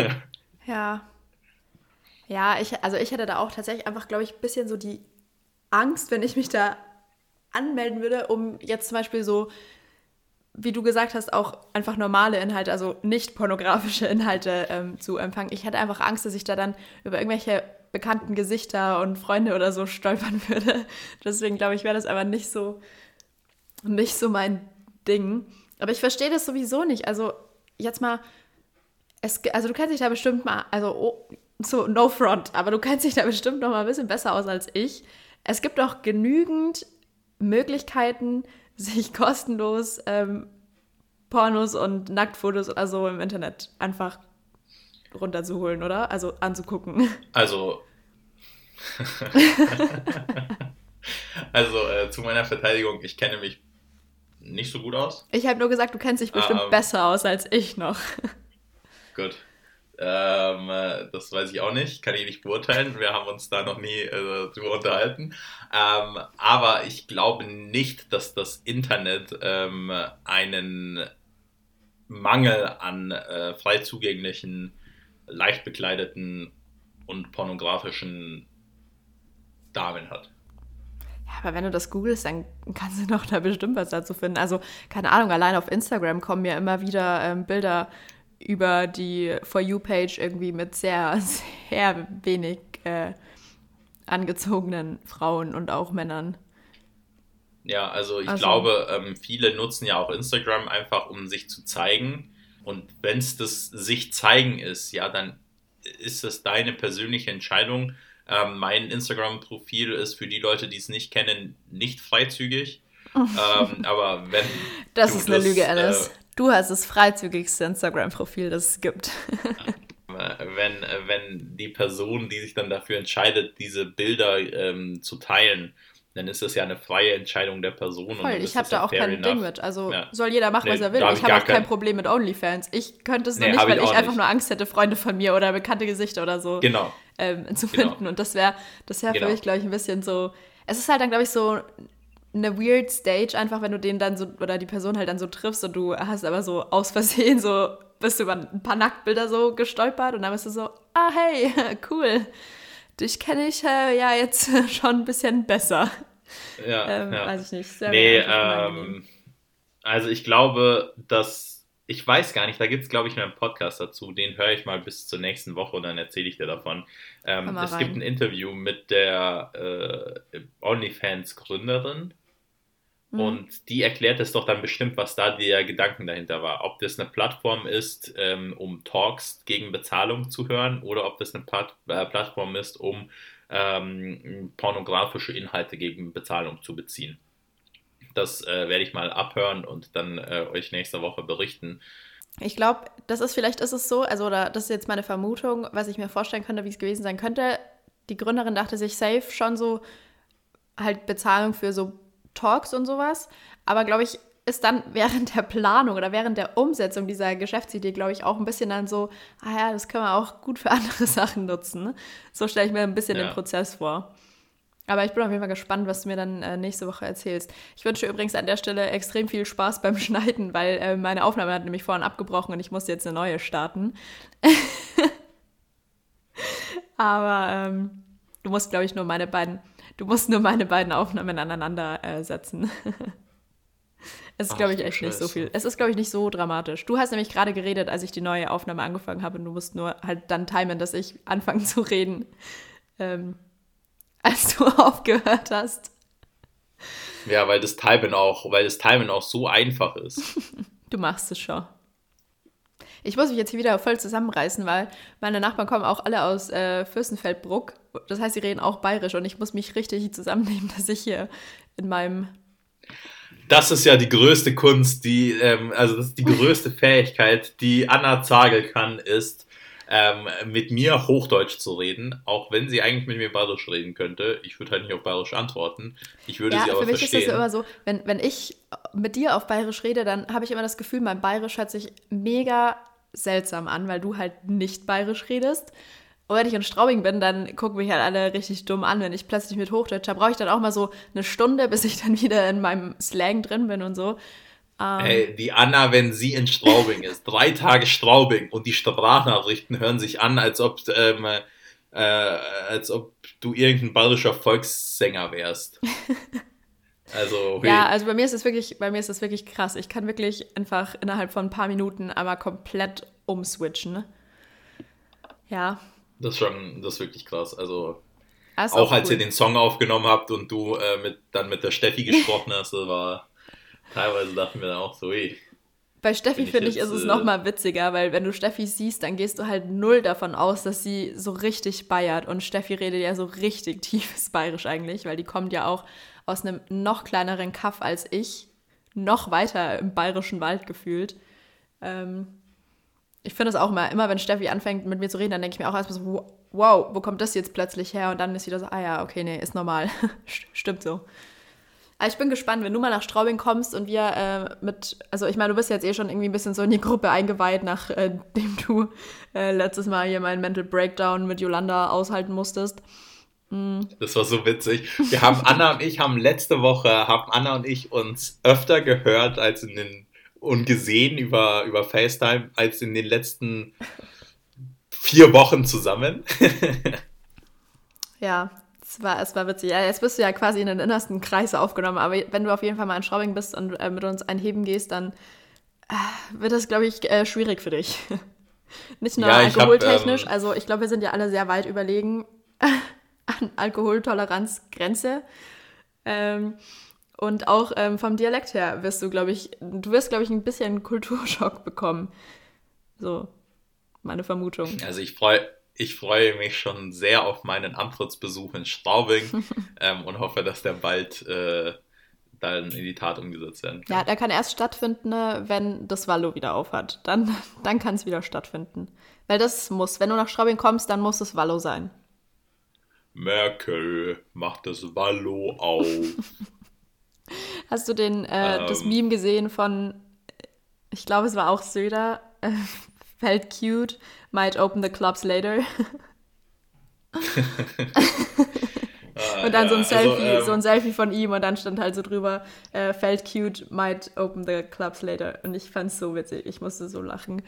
Speaker 1: ja. Ja, ich, also ich hätte da auch tatsächlich einfach, glaube ich, ein bisschen so die Angst, wenn ich mich da anmelden würde, um jetzt zum Beispiel so, wie du gesagt hast, auch einfach normale Inhalte, also nicht pornografische Inhalte ähm, zu empfangen. Ich hätte einfach Angst, dass ich da dann über irgendwelche bekannten Gesichter und Freunde oder so stolpern würde. Deswegen glaube ich, wäre das aber nicht so, nicht so mein Ding. Aber ich verstehe das sowieso nicht. Also jetzt mal, es, also du kennst dich da bestimmt mal, also oh, so no front, aber du kennst dich da bestimmt noch mal ein bisschen besser aus als ich. Es gibt auch genügend Möglichkeiten, sich kostenlos ähm, Pornos und Nacktfotos oder so im Internet einfach runterzuholen, oder? Also anzugucken.
Speaker 2: Also. also äh, zu meiner Verteidigung, ich kenne mich nicht so gut aus.
Speaker 1: Ich habe nur gesagt, du kennst dich bestimmt ähm, besser aus als ich noch.
Speaker 2: Gut. Ähm, äh, das weiß ich auch nicht, kann ich nicht beurteilen. Wir haben uns da noch nie äh, drüber unterhalten. Ähm, aber ich glaube nicht, dass das Internet ähm, einen Mangel an äh, frei zugänglichen, leicht bekleideten und pornografischen Damen hat.
Speaker 1: Ja, aber wenn du das googelst, dann kannst du doch da bestimmt was dazu finden. Also, keine Ahnung, allein auf Instagram kommen mir immer wieder ähm, Bilder über die For You-Page irgendwie mit sehr, sehr wenig äh, angezogenen Frauen und auch Männern.
Speaker 2: Ja, also ich also, glaube, ähm, viele nutzen ja auch Instagram einfach, um sich zu zeigen. Und wenn es das sich zeigen ist, ja, dann ist das deine persönliche Entscheidung. Ähm, mein Instagram-Profil ist für die Leute, die es nicht kennen, nicht freizügig. ähm, aber wenn.
Speaker 1: Das ist eine das, Lüge, Alice. Äh, Du hast das freizügigste Instagram-Profil, das es gibt.
Speaker 2: wenn, wenn die Person, die sich dann dafür entscheidet, diese Bilder ähm, zu teilen, dann ist das ja eine freie Entscheidung der Person.
Speaker 1: Voll, ich habe da auch kein enough. Ding mit. Also ja. soll jeder machen, nee, was er will. Ich habe auch kein Problem mit OnlyFans. Ich könnte es nee, nicht, weil ich, ich einfach nicht. nur Angst hätte, Freunde von mir oder bekannte Gesichter oder so
Speaker 2: genau.
Speaker 1: Ähm, zu genau. finden. Und das wäre das wär genau. für mich, glaube ich, ein bisschen so. Es ist halt dann, glaube ich, so eine weird Stage, einfach wenn du den dann so, oder die Person halt dann so triffst und du hast aber so aus Versehen so, bist du über ein paar Nacktbilder so gestolpert und dann bist du so, ah hey, cool, dich kenne ich äh, ja jetzt schon ein bisschen besser.
Speaker 2: Ja,
Speaker 1: ähm,
Speaker 2: ja.
Speaker 1: Weiß ich nicht. Sehr
Speaker 2: nee, ähm, also ich glaube, dass, ich weiß gar nicht, da gibt es glaube ich einen Podcast dazu, den höre ich mal bis zur nächsten Woche und dann erzähle ich dir davon. Ähm, es rein. gibt ein Interview mit der äh, OnlyFans-Gründerin Mhm. Und die erklärt es doch dann bestimmt, was da der Gedanken dahinter war. Ob das eine Plattform ist, ähm, um Talks gegen Bezahlung zu hören, oder ob das eine Plat äh, Plattform ist, um ähm, pornografische Inhalte gegen Bezahlung zu beziehen. Das äh, werde ich mal abhören und dann äh, euch nächste Woche berichten.
Speaker 1: Ich glaube, das ist vielleicht ist es so, also oder das ist jetzt meine Vermutung, was ich mir vorstellen könnte, wie es gewesen sein könnte. Die Gründerin dachte sich safe schon so halt Bezahlung für so Talks und sowas. Aber glaube ich, ist dann während der Planung oder während der Umsetzung dieser Geschäftsidee, glaube ich, auch ein bisschen dann so, ah ja, das können wir auch gut für andere Sachen nutzen. So stelle ich mir ein bisschen ja. den Prozess vor. Aber ich bin auf jeden Fall gespannt, was du mir dann äh, nächste Woche erzählst. Ich wünsche übrigens an der Stelle extrem viel Spaß beim Schneiden, weil äh, meine Aufnahme hat nämlich vorhin abgebrochen und ich musste jetzt eine neue starten. Aber ähm, du musst, glaube ich, nur meine beiden Du musst nur meine beiden Aufnahmen aneinander äh, setzen. es ist, glaube ich, echt nicht so viel. Es ist, glaube ich, nicht so dramatisch. Du hast nämlich gerade geredet, als ich die neue Aufnahme angefangen habe und du musst nur halt dann timen, dass ich anfange zu reden, ähm, als du aufgehört hast.
Speaker 2: Ja, weil das Timen auch, weil das Timen auch so einfach ist.
Speaker 1: du machst es schon. Ich muss mich jetzt hier wieder voll zusammenreißen, weil meine Nachbarn kommen auch alle aus äh, Fürstenfeldbruck. Das heißt, sie reden auch bayerisch und ich muss mich richtig zusammennehmen, dass ich hier in meinem.
Speaker 2: Das ist ja die größte Kunst, die, ähm, also das ist die größte Fähigkeit, die Anna Zagel kann, ist, ähm, mit mir Hochdeutsch zu reden, auch wenn sie eigentlich mit mir Bayerisch reden könnte. Ich würde halt nicht auf Bayerisch antworten. Ich würde ja, sie aber
Speaker 1: für mich
Speaker 2: verstehen.
Speaker 1: ist das immer so, wenn, wenn ich mit dir auf Bayerisch rede, dann habe ich immer das Gefühl, mein Bayerisch hört sich mega seltsam an, weil du halt nicht bayerisch redest. Und wenn ich in Straubing bin, dann gucken mich halt alle richtig dumm an, wenn ich plötzlich mit Hochdeutsch habe. Brauche ich dann auch mal so eine Stunde, bis ich dann wieder in meinem Slang drin bin und so.
Speaker 2: Um. Hey, die Anna, wenn sie in Straubing ist, drei Tage Straubing und die Sprachnachrichten hören sich an, als ob, ähm, äh, als ob du irgendein bayerischer Volkssänger wärst.
Speaker 1: Also, okay. Ja, also bei mir ist es wirklich, bei mir ist es wirklich krass. Ich kann wirklich einfach innerhalb von ein paar Minuten einmal komplett umswitchen. Ja.
Speaker 2: Das ist schon, das ist wirklich krass. Also auch, auch, als cool. ihr den Song aufgenommen habt und du äh, mit, dann mit der Steffi gesprochen hast, das war teilweise dachten wir dann auch so, ey.
Speaker 1: Bei Steffi finde ich, find ich, ist es äh, noch mal witziger, weil wenn du Steffi siehst, dann gehst du halt null davon aus, dass sie so richtig bayert. Und Steffi redet ja so richtig tiefes Bayerisch eigentlich, weil die kommt ja auch aus einem noch kleineren Kaff als ich, noch weiter im bayerischen Wald gefühlt. Ähm, ich finde es auch immer, immer wenn Steffi anfängt mit mir zu reden, dann denke ich mir auch erstmal so, wow, wo kommt das jetzt plötzlich her? Und dann ist wieder so, ah ja, okay, nee, ist normal. Stimmt so. Aber ich bin gespannt, wenn du mal nach Straubing kommst und wir äh, mit, also ich meine, du bist jetzt eh schon irgendwie ein bisschen so in die Gruppe eingeweiht, nachdem äh, du äh, letztes Mal hier meinen Mental Breakdown mit Yolanda aushalten musstest.
Speaker 2: Mm. Das war so witzig. Wir haben Anna und ich haben letzte Woche haben Anna und ich uns öfter gehört als in den und gesehen über, über FaceTime als in den letzten vier Wochen zusammen.
Speaker 1: ja, es war, es war witzig. Ja, jetzt bist du ja quasi in den innersten Kreis aufgenommen, aber wenn du auf jeden Fall mal in Schraubing bist und äh, mit uns einheben gehst, dann äh, wird das, glaube ich, äh, schwierig für dich. Nicht nur ja, alkoholtechnisch, hab, ähm, also ich glaube, wir sind ja alle sehr weit überlegen an Alkoholtoleranzgrenze. Ähm, und auch ähm, vom Dialekt her wirst du, glaube ich, du wirst, glaube ich, ein bisschen Kulturschock bekommen. So, meine Vermutung.
Speaker 2: Also ich freue ich freue mich schon sehr auf meinen Antrittsbesuch in Straubing ähm, und hoffe, dass der bald äh, dann in die Tat umgesetzt werden
Speaker 1: kann. Ja, der kann erst stattfinden, ne, wenn das Wallo wieder aufhat. Dann, dann kann es wieder stattfinden. Weil das muss, wenn du nach Straubing kommst, dann muss es Wallo sein.
Speaker 2: Merkel macht das Wallo auf.
Speaker 1: Hast du den, äh, ähm, das Meme gesehen von, ich glaube, es war auch Söder, äh, felt cute, might open the clubs later. Ah, und dann ja, so, ein also, Selfie, also, ähm, so ein Selfie von ihm und dann stand halt so drüber, äh, felt cute, might open the clubs later. Und ich fand es so witzig, ich musste so lachen.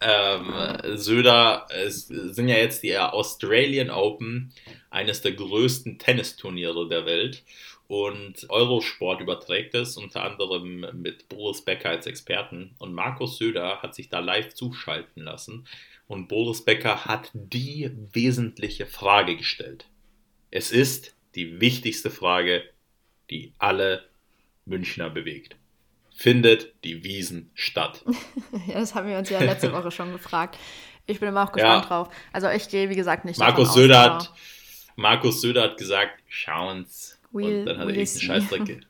Speaker 2: Ähm, Söder, es sind ja jetzt die Australian Open, eines der größten Tennisturniere der Welt. Und Eurosport überträgt es unter anderem mit Boris Becker als Experten. Und Markus Söder hat sich da live zuschalten lassen. Und Boris Becker hat die wesentliche Frage gestellt. Es ist die wichtigste Frage, die alle Münchner bewegt. Findet die Wiesen statt?
Speaker 1: ja, das haben wir uns ja letzte Woche schon gefragt. Ich bin immer auch gespannt ja. drauf. Also ich gehe, wie gesagt, nicht
Speaker 2: Markus Söder hat Markus Söder hat gesagt, schauen's, We'll, und dann hat er irgendeinen Scheißdreck,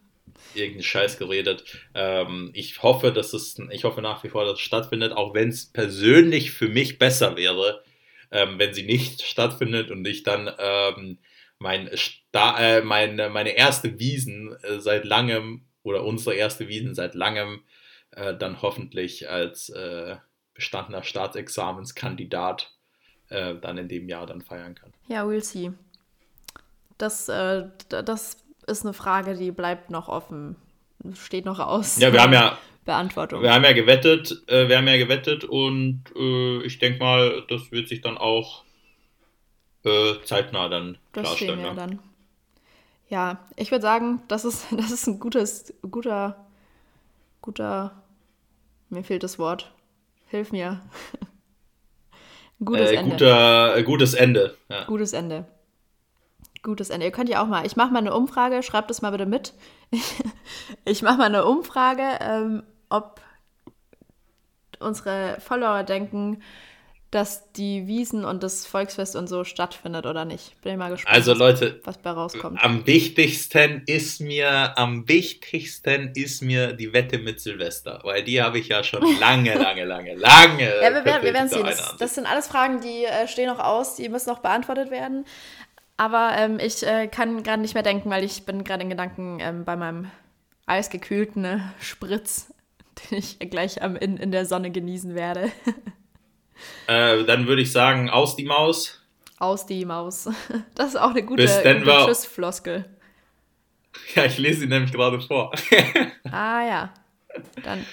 Speaker 2: irgendeinen Scheiß geredet. Ähm, ich hoffe, dass es, ich hoffe nach wie vor, dass es stattfindet, auch wenn es persönlich für mich besser wäre, ähm, wenn sie nicht stattfindet und ich dann ähm, mein, Sta äh, meine, meine erste Wiesen äh, seit langem oder unsere erste Wiesen seit langem äh, dann hoffentlich als äh, bestandener Staatsexamenskandidat äh, dann in dem Jahr dann feiern kann.
Speaker 1: Ja, we'll see. Das, äh, das ist eine Frage, die bleibt noch offen. Steht noch aus.
Speaker 2: Ja, wir haben ja.
Speaker 1: Beantwortung.
Speaker 2: Wir haben ja gewettet, äh, wir haben ja gewettet und äh, ich denke mal, das wird sich dann auch äh, zeitnah dann das klarstellen.
Speaker 1: Ja, dann. ja, ich würde sagen, das ist, das ist ein gutes, guter, guter, mir fehlt das Wort. Hilf mir.
Speaker 2: gutes äh, Ende. Guter, gutes Ende.
Speaker 1: Ja. Gutes Ende gutes Ende. Ihr könnt ja auch mal, ich mache mal eine Umfrage, schreibt es mal bitte mit. ich mache mal eine Umfrage, ähm, ob unsere Follower denken, dass die Wiesen und das Volksfest und so stattfindet oder nicht. Bin ich mal gespannt,
Speaker 2: also, Leute,
Speaker 1: was bei rauskommt.
Speaker 2: Am wichtigsten ist mir, am wichtigsten ist mir die Wette mit Silvester, weil die habe ich ja schon lange, lange, lange, lange.
Speaker 1: ja, wir werden, werden sehen. Das, das, sind alles Fragen, die äh, stehen noch aus, die müssen noch beantwortet werden. Aber ähm, ich äh, kann gerade nicht mehr denken, weil ich bin gerade in Gedanken ähm, bei meinem eisgekühlten äh, Spritz, den ich gleich ähm, in, in der Sonne genießen werde.
Speaker 2: äh, dann würde ich sagen, aus die Maus.
Speaker 1: Aus die Maus. Das ist auch eine gute, gute Tschüss-Floskel.
Speaker 2: Ja, ich lese sie nämlich gerade vor.
Speaker 1: ah ja. Dann.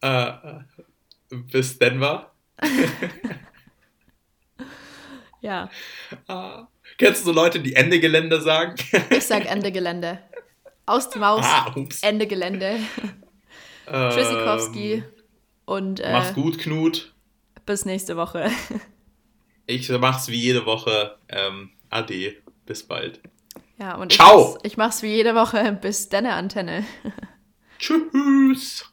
Speaker 2: Äh, bis Denver.
Speaker 1: ja.
Speaker 2: Ah. Kennst du so Leute, die Ende Gelände sagen?
Speaker 1: ich sag Ende Gelände. Aus die Maus. Ah, Ende Gelände. Ähm, Tschüssikowski. Und,
Speaker 2: äh, mach's gut, Knut.
Speaker 1: Bis nächste Woche.
Speaker 2: ich mach's wie jede Woche. Ähm, ade. Bis bald.
Speaker 1: Ja, und Ciao. Ich, mach's, ich mach's wie jede Woche. Bis deine Antenne.
Speaker 2: Tschüss.